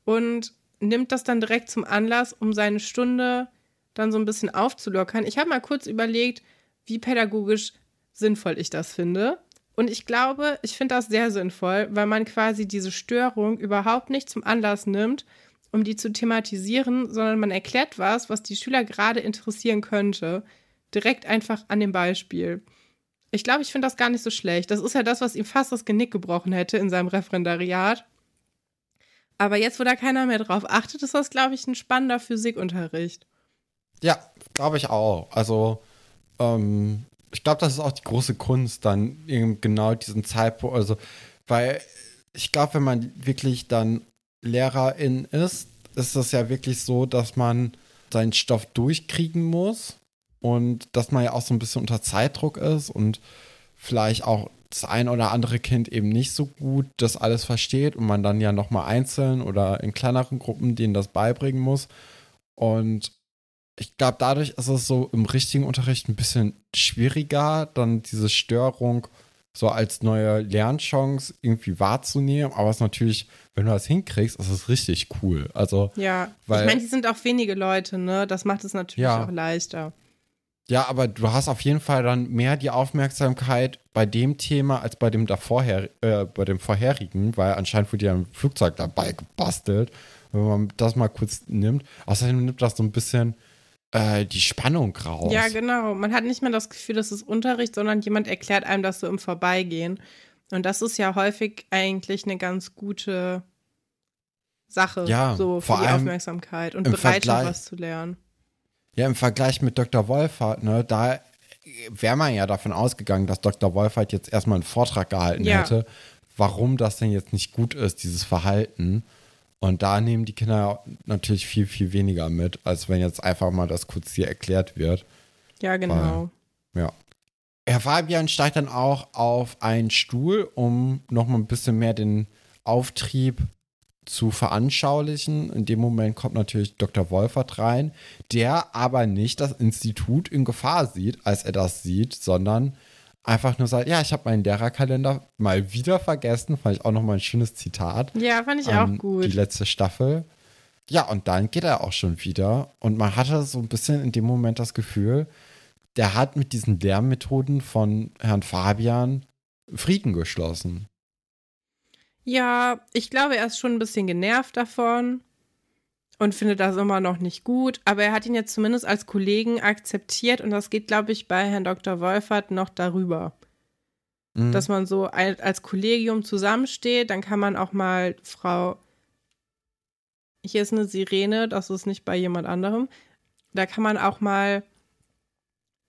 Und nimmt das dann direkt zum Anlass, um seine Stunde dann so ein bisschen aufzulockern. Ich habe mal kurz überlegt, wie pädagogisch sinnvoll ich das finde. Und ich glaube, ich finde das sehr sinnvoll, weil man quasi diese Störung überhaupt nicht zum Anlass nimmt, um die zu thematisieren, sondern man erklärt was, was die Schüler gerade interessieren könnte, direkt einfach an dem Beispiel. Ich glaube, ich finde das gar nicht so schlecht. Das ist ja das, was ihm fast das Genick gebrochen hätte in seinem Referendariat. Aber jetzt, wo da keiner mehr drauf achtet, ist das, glaube ich, ein spannender Physikunterricht. Ja, glaube ich auch. Also, ähm, ich glaube, das ist auch die große Kunst, dann eben genau diesen Zeitpunkt, also, weil ich glaube, wenn man wirklich dann Lehrerin ist, ist es ja wirklich so, dass man seinen Stoff durchkriegen muss und dass man ja auch so ein bisschen unter Zeitdruck ist und vielleicht auch das ein oder andere Kind eben nicht so gut das alles versteht und man dann ja nochmal einzeln oder in kleineren Gruppen denen das beibringen muss. Und ich glaube, dadurch ist es so im richtigen Unterricht ein bisschen schwieriger, dann diese Störung so als neue Lernchance irgendwie wahrzunehmen. Aber es ist natürlich, wenn du das hinkriegst, ist es richtig cool. Also, ja, weil, ich meine, die sind auch wenige Leute, ne? Das macht es natürlich ja, auch leichter. Ja, aber du hast auf jeden Fall dann mehr die Aufmerksamkeit bei dem Thema als bei dem davorher, äh, bei dem vorherigen, weil anscheinend wurde ja ein Flugzeug dabei gebastelt, wenn man das mal kurz nimmt. Außerdem nimmt das so ein bisschen äh, die Spannung raus. Ja, genau. Man hat nicht mehr das Gefühl, das ist Unterricht, sondern jemand erklärt einem das so im Vorbeigehen. Und das ist ja häufig eigentlich eine ganz gute Sache, ja, so für die Aufmerksamkeit und Bereitschaft, was zu lernen. Ja, im Vergleich mit Dr. Wolfert, ne, da wäre man ja davon ausgegangen, dass Dr. Wolfert jetzt erstmal einen Vortrag gehalten ja. hätte, warum das denn jetzt nicht gut ist, dieses Verhalten. Und da nehmen die Kinder natürlich viel, viel weniger mit, als wenn jetzt einfach mal das kurz hier erklärt wird. Ja, genau. Weil, ja. Herr Fabian steigt dann auch auf einen Stuhl, um nochmal ein bisschen mehr den Auftrieb zu veranschaulichen. In dem Moment kommt natürlich Dr. Wolfert rein, der aber nicht das Institut in Gefahr sieht, als er das sieht, sondern einfach nur sagt, ja, ich habe meinen Lehrerkalender mal wieder vergessen. Fand ich auch nochmal ein schönes Zitat. Ja, fand ich auch gut. Die letzte Staffel. Ja, und dann geht er auch schon wieder. Und man hatte so ein bisschen in dem Moment das Gefühl, der hat mit diesen Lernmethoden von Herrn Fabian Frieden geschlossen. Ja, ich glaube, er ist schon ein bisschen genervt davon und findet das immer noch nicht gut. Aber er hat ihn jetzt zumindest als Kollegen akzeptiert und das geht, glaube ich, bei Herrn Dr. Wolfert noch darüber. Mhm. Dass man so als Kollegium zusammensteht, dann kann man auch mal Frau. Hier ist eine Sirene, das ist nicht bei jemand anderem. Da kann man auch mal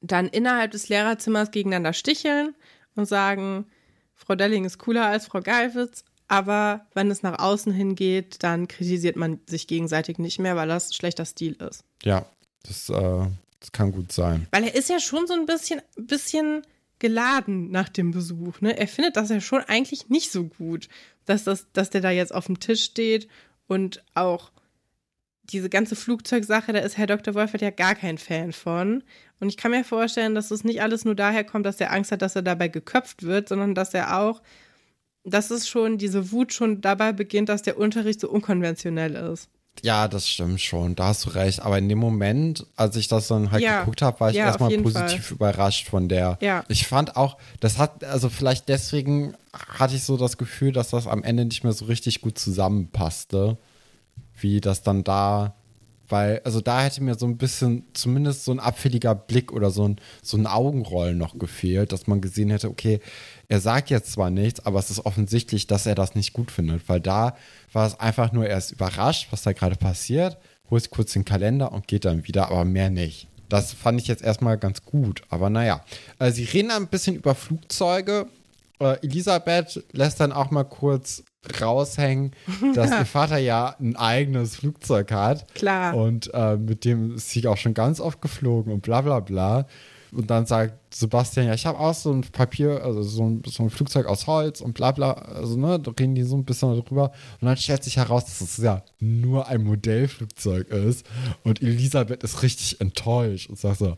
dann innerhalb des Lehrerzimmers gegeneinander sticheln und sagen, Frau Delling ist cooler als Frau Geilwitz, aber wenn es nach außen hingeht, dann kritisiert man sich gegenseitig nicht mehr, weil das schlechter Stil ist. Ja, das, äh, das kann gut sein. Weil er ist ja schon so ein bisschen, bisschen geladen nach dem Besuch. Ne? Er findet das ja schon eigentlich nicht so gut, dass, das, dass der da jetzt auf dem Tisch steht und auch diese ganze Flugzeugsache, da ist Herr Dr. Wolfert ja gar kein Fan von. Und ich kann mir vorstellen, dass es nicht alles nur daher kommt, dass er Angst hat, dass er dabei geköpft wird, sondern dass er auch dass es schon, diese Wut schon dabei beginnt, dass der Unterricht so unkonventionell ist. Ja, das stimmt schon, da hast du recht. Aber in dem Moment, als ich das dann halt ja. geguckt habe, war ich ja, erstmal positiv Fall. überrascht von der. Ja. Ich fand auch, das hat, also vielleicht deswegen hatte ich so das Gefühl, dass das am Ende nicht mehr so richtig gut zusammenpasste, wie das dann da weil, also da hätte mir so ein bisschen, zumindest so ein abfälliger Blick oder so ein, so ein Augenrollen noch gefehlt, dass man gesehen hätte, okay, er sagt jetzt zwar nichts, aber es ist offensichtlich, dass er das nicht gut findet, weil da war es einfach nur, er ist überrascht, was da gerade passiert, holt kurz den Kalender und geht dann wieder, aber mehr nicht. Das fand ich jetzt erstmal ganz gut, aber naja. Also sie reden ein bisschen über Flugzeuge. Äh, Elisabeth lässt dann auch mal kurz raushängen, dass ihr Vater ja ein eigenes Flugzeug hat. Klar. Und äh, mit dem ist sie auch schon ganz oft geflogen und bla bla bla. Und dann sagt Sebastian, ja, ich habe auch so ein Papier, also so ein, so ein, Flugzeug aus Holz und bla bla. Also, ne, da reden die so ein bisschen drüber. Und dann stellt sich heraus, dass es ja nur ein Modellflugzeug ist. Und Elisabeth ist richtig enttäuscht und sagt so,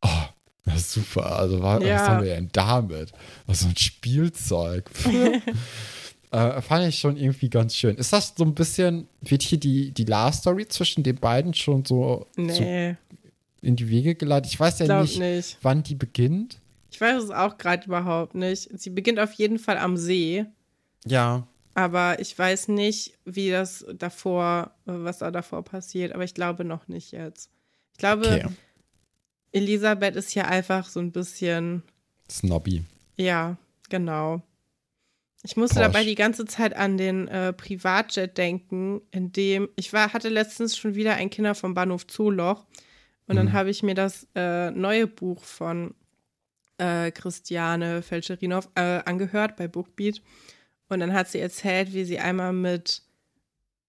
oh, ist super. Also, was, ja. was haben wir denn damit? Was so ein Spielzeug. Äh, fand ich schon irgendwie ganz schön. Ist das so ein bisschen, wird hier die, die Love-Story zwischen den beiden schon so, nee. so in die Wege geleitet? Ich weiß ja nicht, nicht, wann die beginnt. Ich weiß es auch gerade überhaupt nicht. Sie beginnt auf jeden Fall am See. Ja. Aber ich weiß nicht, wie das davor, was da davor passiert. Aber ich glaube noch nicht jetzt. Ich glaube, okay. Elisabeth ist hier einfach so ein bisschen. Snobby. Ja, genau. Ich musste Porsche. dabei die ganze Zeit an den äh, Privatjet denken, in dem ich war, hatte letztens schon wieder ein Kinder vom Bahnhof Zoloch und mhm. dann habe ich mir das äh, neue Buch von äh, Christiane Felcherinow äh, angehört bei Bookbeat und dann hat sie erzählt, wie sie einmal mit,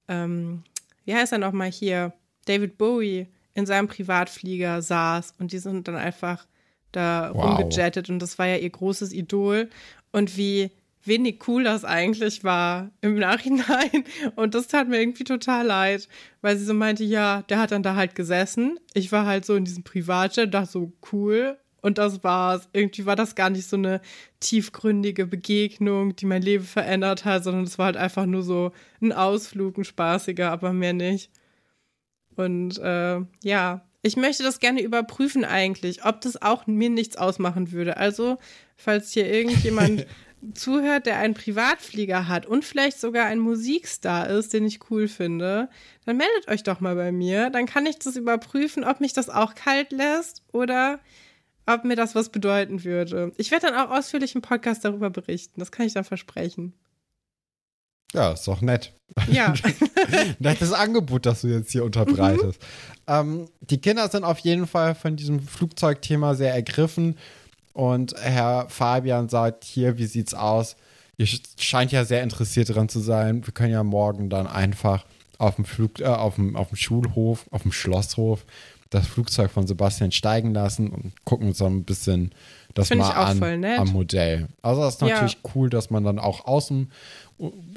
ähm, wie heißt er nochmal hier, David Bowie in seinem Privatflieger saß und die sind dann einfach da wow. rumgejettet und das war ja ihr großes Idol und wie wenig cool das eigentlich war im Nachhinein. Und das tat mir irgendwie total leid, weil sie so meinte, ja, der hat dann da halt gesessen. Ich war halt so in diesem Privatjet, dachte so, cool. Und das war's. Irgendwie war das gar nicht so eine tiefgründige Begegnung, die mein Leben verändert hat, sondern es war halt einfach nur so ein Ausflug, ein spaßiger, aber mehr nicht. Und äh, ja, ich möchte das gerne überprüfen eigentlich, ob das auch mir nichts ausmachen würde. Also, falls hier irgendjemand zuhört, der einen Privatflieger hat und vielleicht sogar ein Musikstar ist, den ich cool finde, dann meldet euch doch mal bei mir. Dann kann ich das überprüfen, ob mich das auch kalt lässt oder ob mir das was bedeuten würde. Ich werde dann auch ausführlich im Podcast darüber berichten. Das kann ich dann versprechen. Ja, ist doch nett. Ja. Nettes Angebot, das du jetzt hier unterbreitest. Mhm. Ähm, die Kinder sind auf jeden Fall von diesem Flugzeugthema sehr ergriffen und Herr Fabian sagt, hier, wie sieht's aus? Ihr scheint ja sehr interessiert daran zu sein. Wir können ja morgen dann einfach auf dem Flug, äh, auf dem, auf dem Schulhof, auf dem Schlosshof das Flugzeug von Sebastian steigen lassen und gucken uns dann ein bisschen das Find mal an am Modell. Also das ist natürlich ja. cool, dass man dann auch aus dem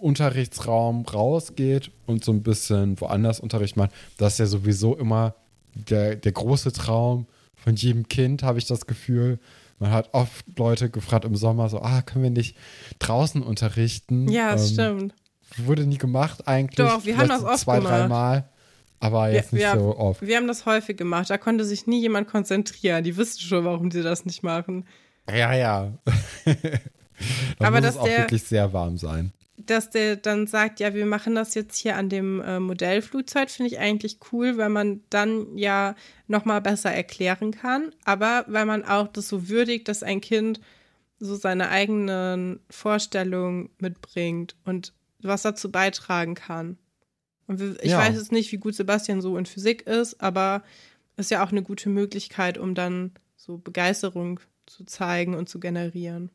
Unterrichtsraum rausgeht und so ein bisschen woanders Unterricht macht. Das ist ja sowieso immer der, der große Traum von jedem Kind, habe ich das Gefühl, man hat oft Leute gefragt im Sommer so, ah, können wir nicht draußen unterrichten? Ja, das ähm, stimmt. Wurde nie gemacht eigentlich. Doch, wir haben das oft zwei, gemacht. drei Mal. Aber jetzt wir, nicht wir, so oft. Wir haben das häufig gemacht. Da konnte sich nie jemand konzentrieren. Die wissen schon, warum sie das nicht machen. Ja, ja. da aber muss es auch wirklich sehr warm sein. Dass der dann sagt, ja, wir machen das jetzt hier an dem äh, Modellflugzeug, finde ich eigentlich cool, weil man dann ja nochmal besser erklären kann, aber weil man auch das so würdigt, dass ein Kind so seine eigenen Vorstellungen mitbringt und was dazu beitragen kann. Und ich ja. weiß jetzt nicht, wie gut Sebastian so in Physik ist, aber ist ja auch eine gute Möglichkeit, um dann so Begeisterung zu zeigen und zu generieren.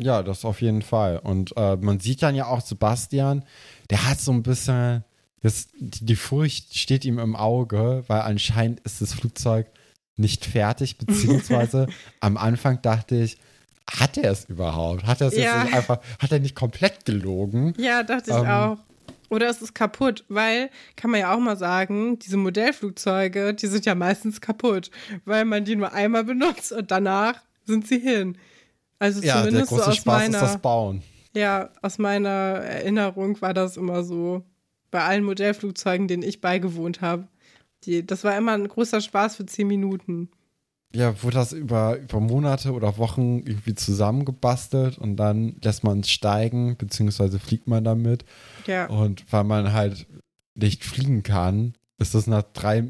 Ja, das auf jeden Fall. Und äh, man sieht dann ja auch Sebastian, der hat so ein bisschen, das, die Furcht steht ihm im Auge, weil anscheinend ist das Flugzeug nicht fertig, beziehungsweise am Anfang dachte ich, hat er es überhaupt? Hat er es ja. jetzt nicht einfach, hat er nicht komplett gelogen? Ja, dachte ich ähm, auch. Oder es ist kaputt, weil, kann man ja auch mal sagen, diese Modellflugzeuge, die sind ja meistens kaputt, weil man die nur einmal benutzt und danach sind sie hin. Also ja, zumindest der große so aus Spaß meiner, ist das Bauen. Ja, aus meiner Erinnerung war das immer so. Bei allen Modellflugzeugen, denen ich beigewohnt habe. das war immer ein großer Spaß für zehn Minuten. Ja, wurde das über, über Monate oder Wochen irgendwie zusammengebastelt und dann lässt man es steigen, beziehungsweise fliegt man damit. Ja. Und weil man halt nicht fliegen kann, ist das nach drei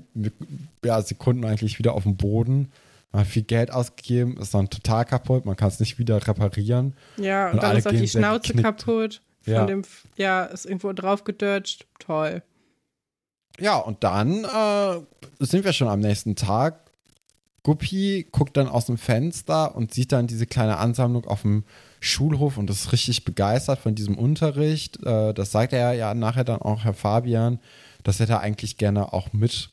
ja, Sekunden eigentlich wieder auf dem Boden. Man hat viel Geld ausgegeben, ist dann total kaputt, man kann es nicht wieder reparieren. Ja, und, und dann ist auch die Schnauze kaputt. Von ja. dem, ja, ist irgendwo drauf gedurcht. Toll. Ja, und dann äh, sind wir schon am nächsten Tag. Guppi guckt dann aus dem Fenster und sieht dann diese kleine Ansammlung auf dem Schulhof und ist richtig begeistert von diesem Unterricht. Äh, das sagt er ja nachher dann auch Herr Fabian, dass er da eigentlich gerne auch mit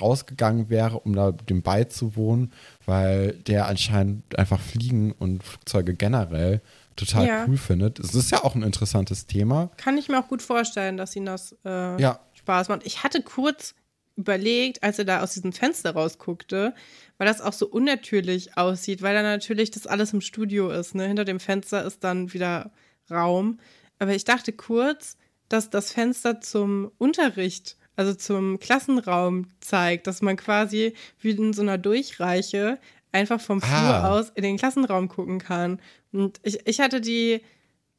rausgegangen wäre, um da dem beizuwohnen, weil der anscheinend einfach Fliegen und Flugzeuge generell total ja. cool findet. Es ist ja auch ein interessantes Thema. Kann ich mir auch gut vorstellen, dass ihn das äh, ja. Spaß macht. Ich hatte kurz überlegt, als er da aus diesem Fenster rausguckte, weil das auch so unnatürlich aussieht, weil da natürlich das alles im Studio ist. Ne? Hinter dem Fenster ist dann wieder Raum. Aber ich dachte kurz, dass das Fenster zum Unterricht also zum Klassenraum zeigt, dass man quasi wie in so einer Durchreiche einfach vom Flur ah. aus in den Klassenraum gucken kann. Und ich, ich hatte die,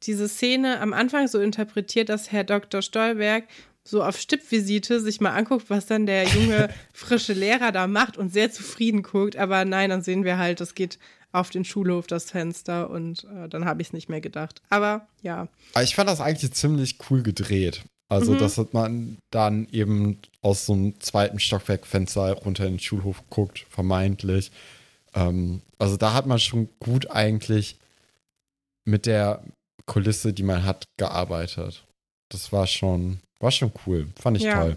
diese Szene am Anfang so interpretiert, dass Herr Dr. Stolberg so auf Stippvisite sich mal anguckt, was dann der junge, frische Lehrer da macht und sehr zufrieden guckt. Aber nein, dann sehen wir halt, das geht auf den Schulhof, das Fenster und äh, dann habe ich es nicht mehr gedacht. Aber ja. Ich fand das eigentlich ziemlich cool gedreht. Also, mhm. dass man dann eben aus so einem zweiten Stockwerkfenster runter in den Schulhof guckt, vermeintlich. Ähm, also, da hat man schon gut eigentlich mit der Kulisse, die man hat, gearbeitet. Das war schon, war schon cool. Fand ich ja. toll.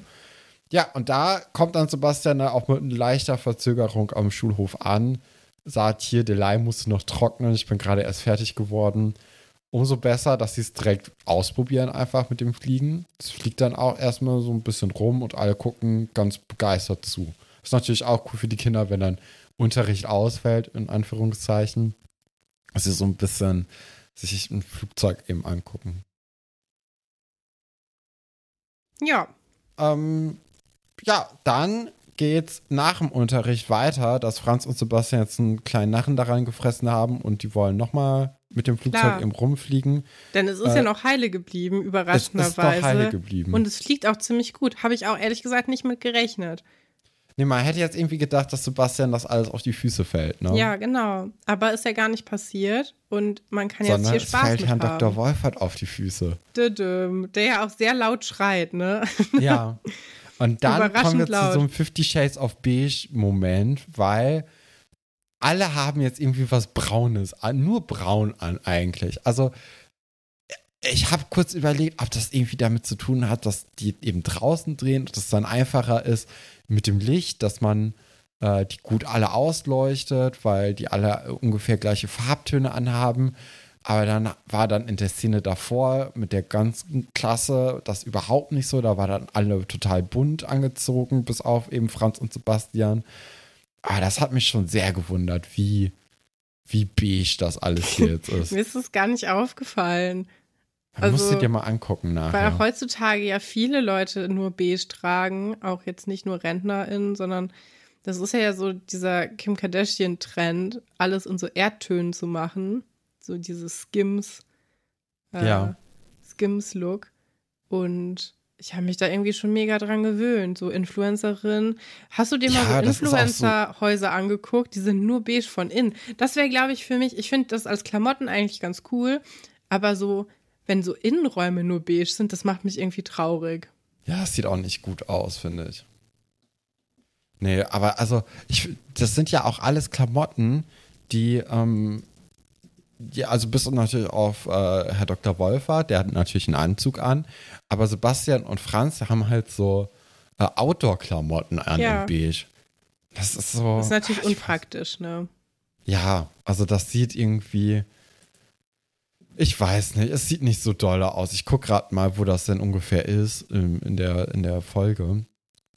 Ja, und da kommt dann Sebastian auch mit leichter Verzögerung am Schulhof an, sagt hier, der Leim musste noch trocknen, ich bin gerade erst fertig geworden umso besser, dass sie es direkt ausprobieren, einfach mit dem Fliegen. Es fliegt dann auch erstmal so ein bisschen rum und alle gucken ganz begeistert zu. Ist natürlich auch cool für die Kinder, wenn dann Unterricht ausfällt, in Anführungszeichen. Dass sie so ein bisschen sich ein Flugzeug eben angucken. Ja. Ähm, ja, dann geht's nach dem Unterricht weiter, dass Franz und Sebastian jetzt einen kleinen Narren daran gefressen haben und die wollen nochmal mit dem Flugzeug Klar. eben rumfliegen. Denn es ist äh, ja noch heile geblieben, überraschenderweise. Es ist noch heile geblieben. Und es fliegt auch ziemlich gut. Habe ich auch ehrlich gesagt nicht mit gerechnet. Nee, man hätte jetzt irgendwie gedacht, dass Sebastian das alles auf die Füße fällt, ne? Ja, genau. Aber ist ja gar nicht passiert und man kann jetzt Sondern hier Spaß es fällt Herrn haben. Dr. Wolfert auf die Füße. Der ja auch sehr laut schreit, ne? Ja. Und dann kommen wir laut. zu so einem Fifty Shades of Beige Moment, weil alle haben jetzt irgendwie was Braunes nur braun an eigentlich. Also ich habe kurz überlegt, ob das irgendwie damit zu tun hat, dass die eben draußen drehen und es dann einfacher ist mit dem Licht, dass man äh, die gut alle ausleuchtet, weil die alle ungefähr gleiche Farbtöne anhaben. Aber dann war dann in der Szene davor mit der ganzen Klasse das überhaupt nicht so. Da war dann alle total bunt angezogen, bis auf eben Franz und Sebastian. Aber das hat mich schon sehr gewundert, wie, wie beige das alles hier jetzt ist. Mir ist es gar nicht aufgefallen. Man also, musst du dir mal angucken nachher. Weil auch heutzutage ja viele Leute nur beige tragen, auch jetzt nicht nur RentnerInnen, sondern das ist ja so dieser Kim Kardashian-Trend, alles in so Erdtönen zu machen so diese Skims. äh, Ja. Skims-Look. Und ich habe mich da irgendwie schon mega dran gewöhnt. So Influencerin. Hast du dir mal Ja, so auch so- Influencer-Häuser angeguckt? Die sind nur beige von innen. Das wäre, glaube ich, für mich, ich finde das als Klamotten eigentlich ganz cool. Aber so, wenn so Innenräume nur beige sind, das macht mich irgendwie traurig. Ja, es sieht auch nicht gut aus, finde ich. Nee, aber also, ich, das sind ja auch alles Klamotten, die, ähm, die also bis natürlich auf äh, Herr Dr. Wolfer, der hat natürlich einen Anzug an, aber Sebastian und Franz haben halt so äh, Outdoor-Klamotten an Ja. in beige. Das ist so. Das ist natürlich ach, weiß- unpraktisch, ne? Ja, also das sieht irgendwie. Ich weiß nicht, es sieht nicht so doll aus. Ich gucke gerade mal, wo das denn ungefähr ist ähm, in, der, in der Folge,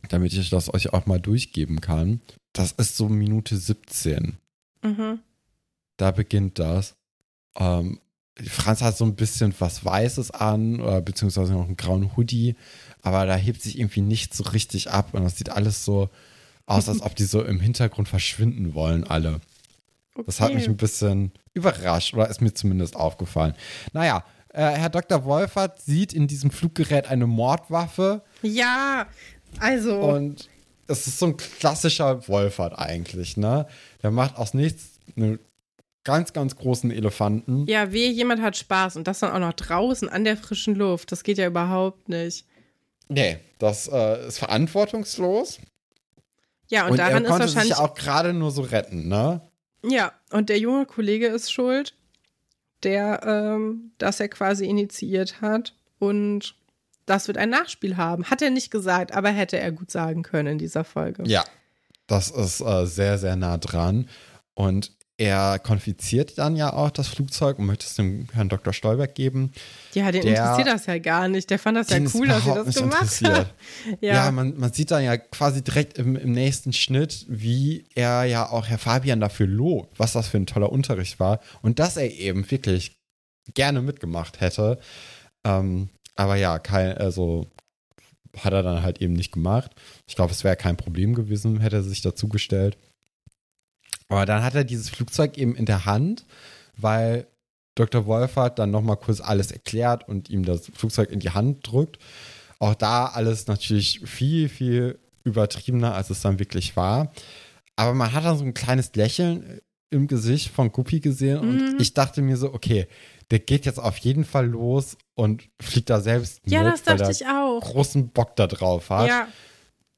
damit ich das euch auch mal durchgeben kann. Das ist so Minute 17. Mhm. Da beginnt das. Ähm, Franz hat so ein bisschen was Weißes an, oder beziehungsweise noch einen grauen Hoodie, aber da hebt sich irgendwie nicht so richtig ab und das sieht alles so aus, als ob die so im Hintergrund verschwinden wollen, alle. Das hat mich ein bisschen überrascht oder ist mir zumindest aufgefallen. Naja, äh, Herr Dr. Wolfert sieht in diesem Fluggerät eine Mordwaffe Ja, also. und es ist so ein klassischer Wolfert eigentlich, ne? Der macht aus nichts einen ganz, ganz großen Elefanten. Ja, wehe, jemand hat Spaß und das dann auch noch draußen an der frischen Luft. Das geht ja überhaupt nicht. Nee, das äh, ist verantwortungslos. Ja, und, Und, er daran ist konnte sich wahrscheinlich. ja auch gerade nur so retten, ne? ja, und der junge Kollege ist schuld, der ähm, das er quasi initiiert hat. Und das wird ein Nachspiel haben. Hat er nicht gesagt, aber hätte er gut sagen können in dieser Folge. Ja. Das ist äh, sehr, sehr nah dran. Und er konfiziert dann ja auch das Flugzeug und möchte es dem Herrn Dr. Stolberg geben. Ja, den Der- interessiert das ja gar nicht. Der fand das ja cool, dass sie überhaupt das nicht gemacht hat. Ja, Ja, man, man sieht dann ja quasi direkt im, im nächsten Schnitt, wie er ja auch Herr Fabian dafür lobt, was das für ein toller Unterricht war und dass er eben wirklich gerne mitgemacht hätte. Ähm, aber ja, kein, also hat er dann halt eben nicht gemacht. Ich glaube, es wäre kein Problem gewesen, hätte er sich dazugestellt. Aber dann hat er dieses Flugzeug eben in der Hand, weil Dr. Wolfert dann nochmal kurz alles erklärt und ihm das Flugzeug in die Hand drückt. Auch da alles natürlich viel, viel übertriebener, als es dann wirklich war. Aber man hat dann so ein kleines Lächeln im Gesicht von Guppi gesehen und Mhm. ich dachte mir so, okay, der geht jetzt auf jeden Fall los und fliegt da selbst ja mit, das weil dachte er ich auch. großen Bock da drauf hat. Ja,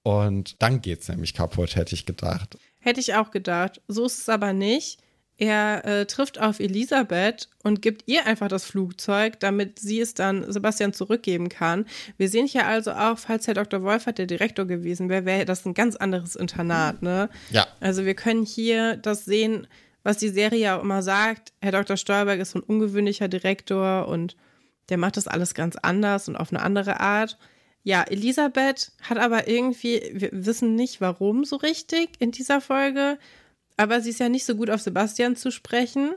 Und dann geht's nämlich kaputt, hätte ich gedacht. hätte ich auch gedacht. So ist es aber nicht. Er äh, trifft auf Elisabeth und gibt ihr einfach das Flugzeug, damit sie es dann Sebastian zurückgeben kann. Wir sehen hier also auch, falls Herr Dr. Wolfert der Direktor gewesen wäre, wäre das ein ganz anderes Internat, ne? Ja. Also wir können hier das sehen, was die Serie ja auch immer sagt. Herr Dr. Stolberg ist so ein ungewöhnlicher Direktor und der macht das alles ganz anders und auf eine andere Art. Ja, Elisabeth hat aber irgendwie, wir wissen nicht warum so richtig in dieser Folge, aber sie ist ja nicht so gut auf Sebastian zu sprechen.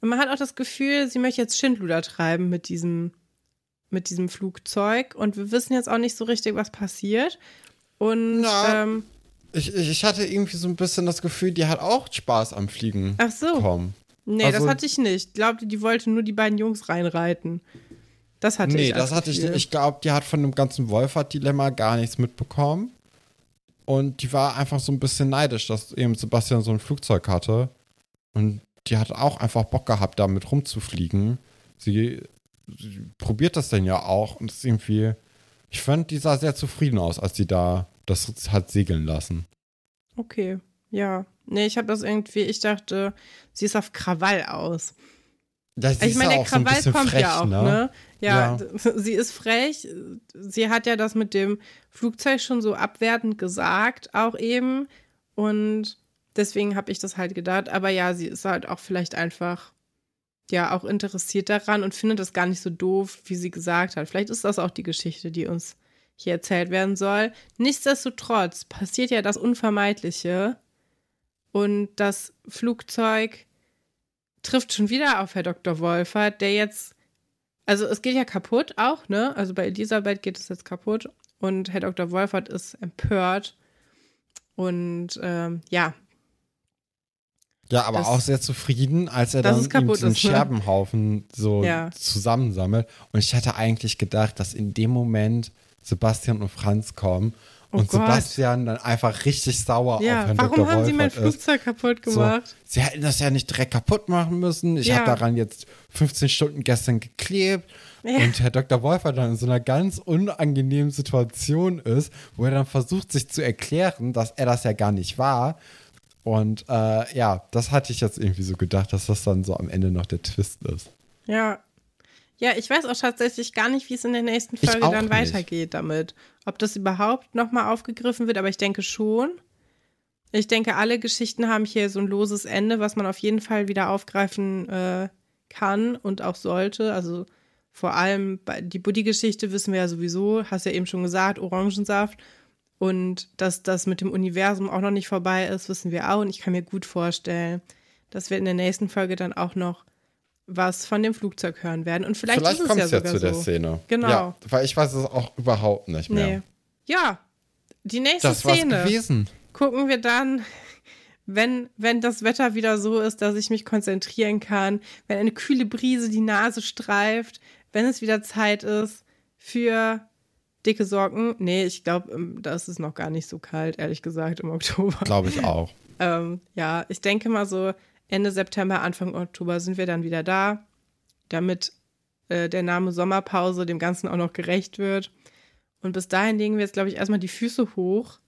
Und man hat auch das Gefühl, sie möchte jetzt Schindluder treiben mit diesem, mit diesem Flugzeug. Und wir wissen jetzt auch nicht so richtig, was passiert. Und Ja. ähm, Ich, ich hatte irgendwie so ein bisschen das Gefühl, die hat auch Spaß am Fliegen ach so. bekommen. Nee, Also- das hatte ich nicht. Ich glaubte, die wollte nur die beiden Jungs reinreiten. Das hatte nee, ich. als das hatte ich Gefühl. nicht. Ich glaube, die hat von dem ganzen Wolfert-Dilemma gar nichts mitbekommen. Und die war einfach so ein bisschen neidisch, dass eben Sebastian so ein Flugzeug hatte. Und die hat auch einfach Bock gehabt, damit rumzufliegen. Sie, sie probiert das dann ja auch und ist irgendwie. Ich fand, die sah sehr zufrieden aus, als sie da das hat segeln lassen. Okay, ja. Nee, ich habe das irgendwie, ich dachte, sie ist auf Krawall aus. Ich meine, der so Krawall bisschen kommt frech, ja auch, ne? Ja, sie ist frech. Sie hat ja das mit dem Flugzeug schon so abwertend gesagt, auch eben. Und deswegen habe ich das halt gedacht. Aber ja, sie ist halt auch vielleicht einfach, ja, auch interessiert daran und findet das gar nicht so doof, wie sie gesagt hat. Vielleicht ist das auch die Geschichte, die uns hier erzählt werden soll. Nichtsdestotrotz passiert ja das Unvermeidliche. Und das Flugzeug trifft schon wieder auf Herr Dr. Wolfert, der jetzt, also es geht ja kaputt auch, ne? Also bei Elisabeth geht es jetzt kaputt und Herr Dr. Wolfert ist empört und ähm, ja, Ja, aber Das- auch sehr zufrieden, als er dann ist, ne? Scherbenhaufen so Ja. zusammensammelt. Und ich hatte eigentlich gedacht, dass in dem Moment Sebastian und Franz kommen Oh und Gott. Sebastian dann einfach richtig sauer auf Ja, Herrn warum Dr. haben sie mein Wolfert ist. Flugzeug kaputt So, gemacht? sie hätten das ja nicht direkt kaputt machen müssen. Ich Ja. habe daran jetzt 15 Stunden gestern geklebt. Ja. Und Herr Dr. Wolfer dann in so einer ganz unangenehmen Situation ist, wo er dann versucht, sich zu erklären, dass er das ja gar nicht war. Und äh, ja, das hatte ich jetzt irgendwie so gedacht, dass das dann so am Ende noch der Twist ist. Ja. Ja, ich weiß auch tatsächlich gar nicht, wie es in der nächsten Folge dann nicht. weitergeht damit. Ob das überhaupt nochmal aufgegriffen wird, aber ich denke schon. Ich denke, alle Geschichten haben hier so ein loses Ende, was man auf jeden Fall wieder aufgreifen äh, kann und auch sollte. Also vor allem die Buddy-Geschichte wissen wir ja sowieso, hast ja eben schon gesagt, Orangensaft. Und dass das mit dem Universum auch noch nicht vorbei ist, wissen wir auch. Und ich kann mir gut vorstellen, dass wir in der nächsten Folge dann auch noch was von dem Flugzeug hören werden. Und vielleicht, es kommt ja es ja sogar zu der so. Szene. Genau. Ja, weil ich weiß es auch überhaupt nicht mehr. Nee. Ja, die nächste Das war's Szene gewesen. gucken wir dann, wenn, wenn das Wetter wieder so ist, dass ich mich konzentrieren kann, wenn eine kühle Brise die Nase streift, wenn es wieder Zeit ist für dicke Socken. Nee, ich glaube, das ist noch gar nicht so kalt, ehrlich gesagt, im Oktober. Glaube ich auch. Ähm, ja, ich denke mal so Ende September, Anfang Oktober sind wir dann wieder da, damit äh, der Name Sommerpause dem Ganzen auch noch gerecht wird. Und bis dahin legen wir jetzt, glaube ich, erstmal die Füße hoch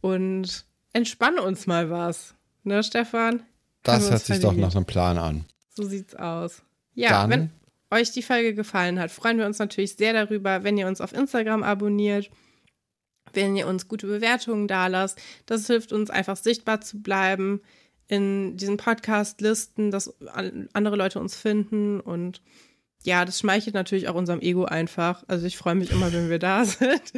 und entspannen uns mal was. Ne, Stefan? Das hört sich doch nach einem Plan an. So sieht's aus. Ja, Dann- wenn euch die Folge gefallen hat, freuen wir uns natürlich sehr darüber, wenn ihr uns auf Instagram abonniert, wenn ihr uns gute Bewertungen dalasst. Das hilft uns einfach sichtbar zu bleiben in diesen Podcast-Listen, dass an- andere Leute uns finden und ja, das schmeichelt natürlich auch unserem Ego einfach. Also ich freue mich immer, wenn wir da sind.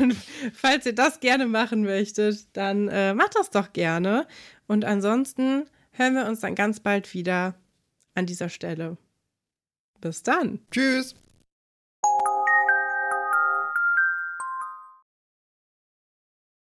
Und falls ihr das gerne machen möchtet, dann äh, macht das doch gerne. Und ansonsten hören wir uns dann ganz bald wieder an dieser Stelle. Bis dann. Tschüss.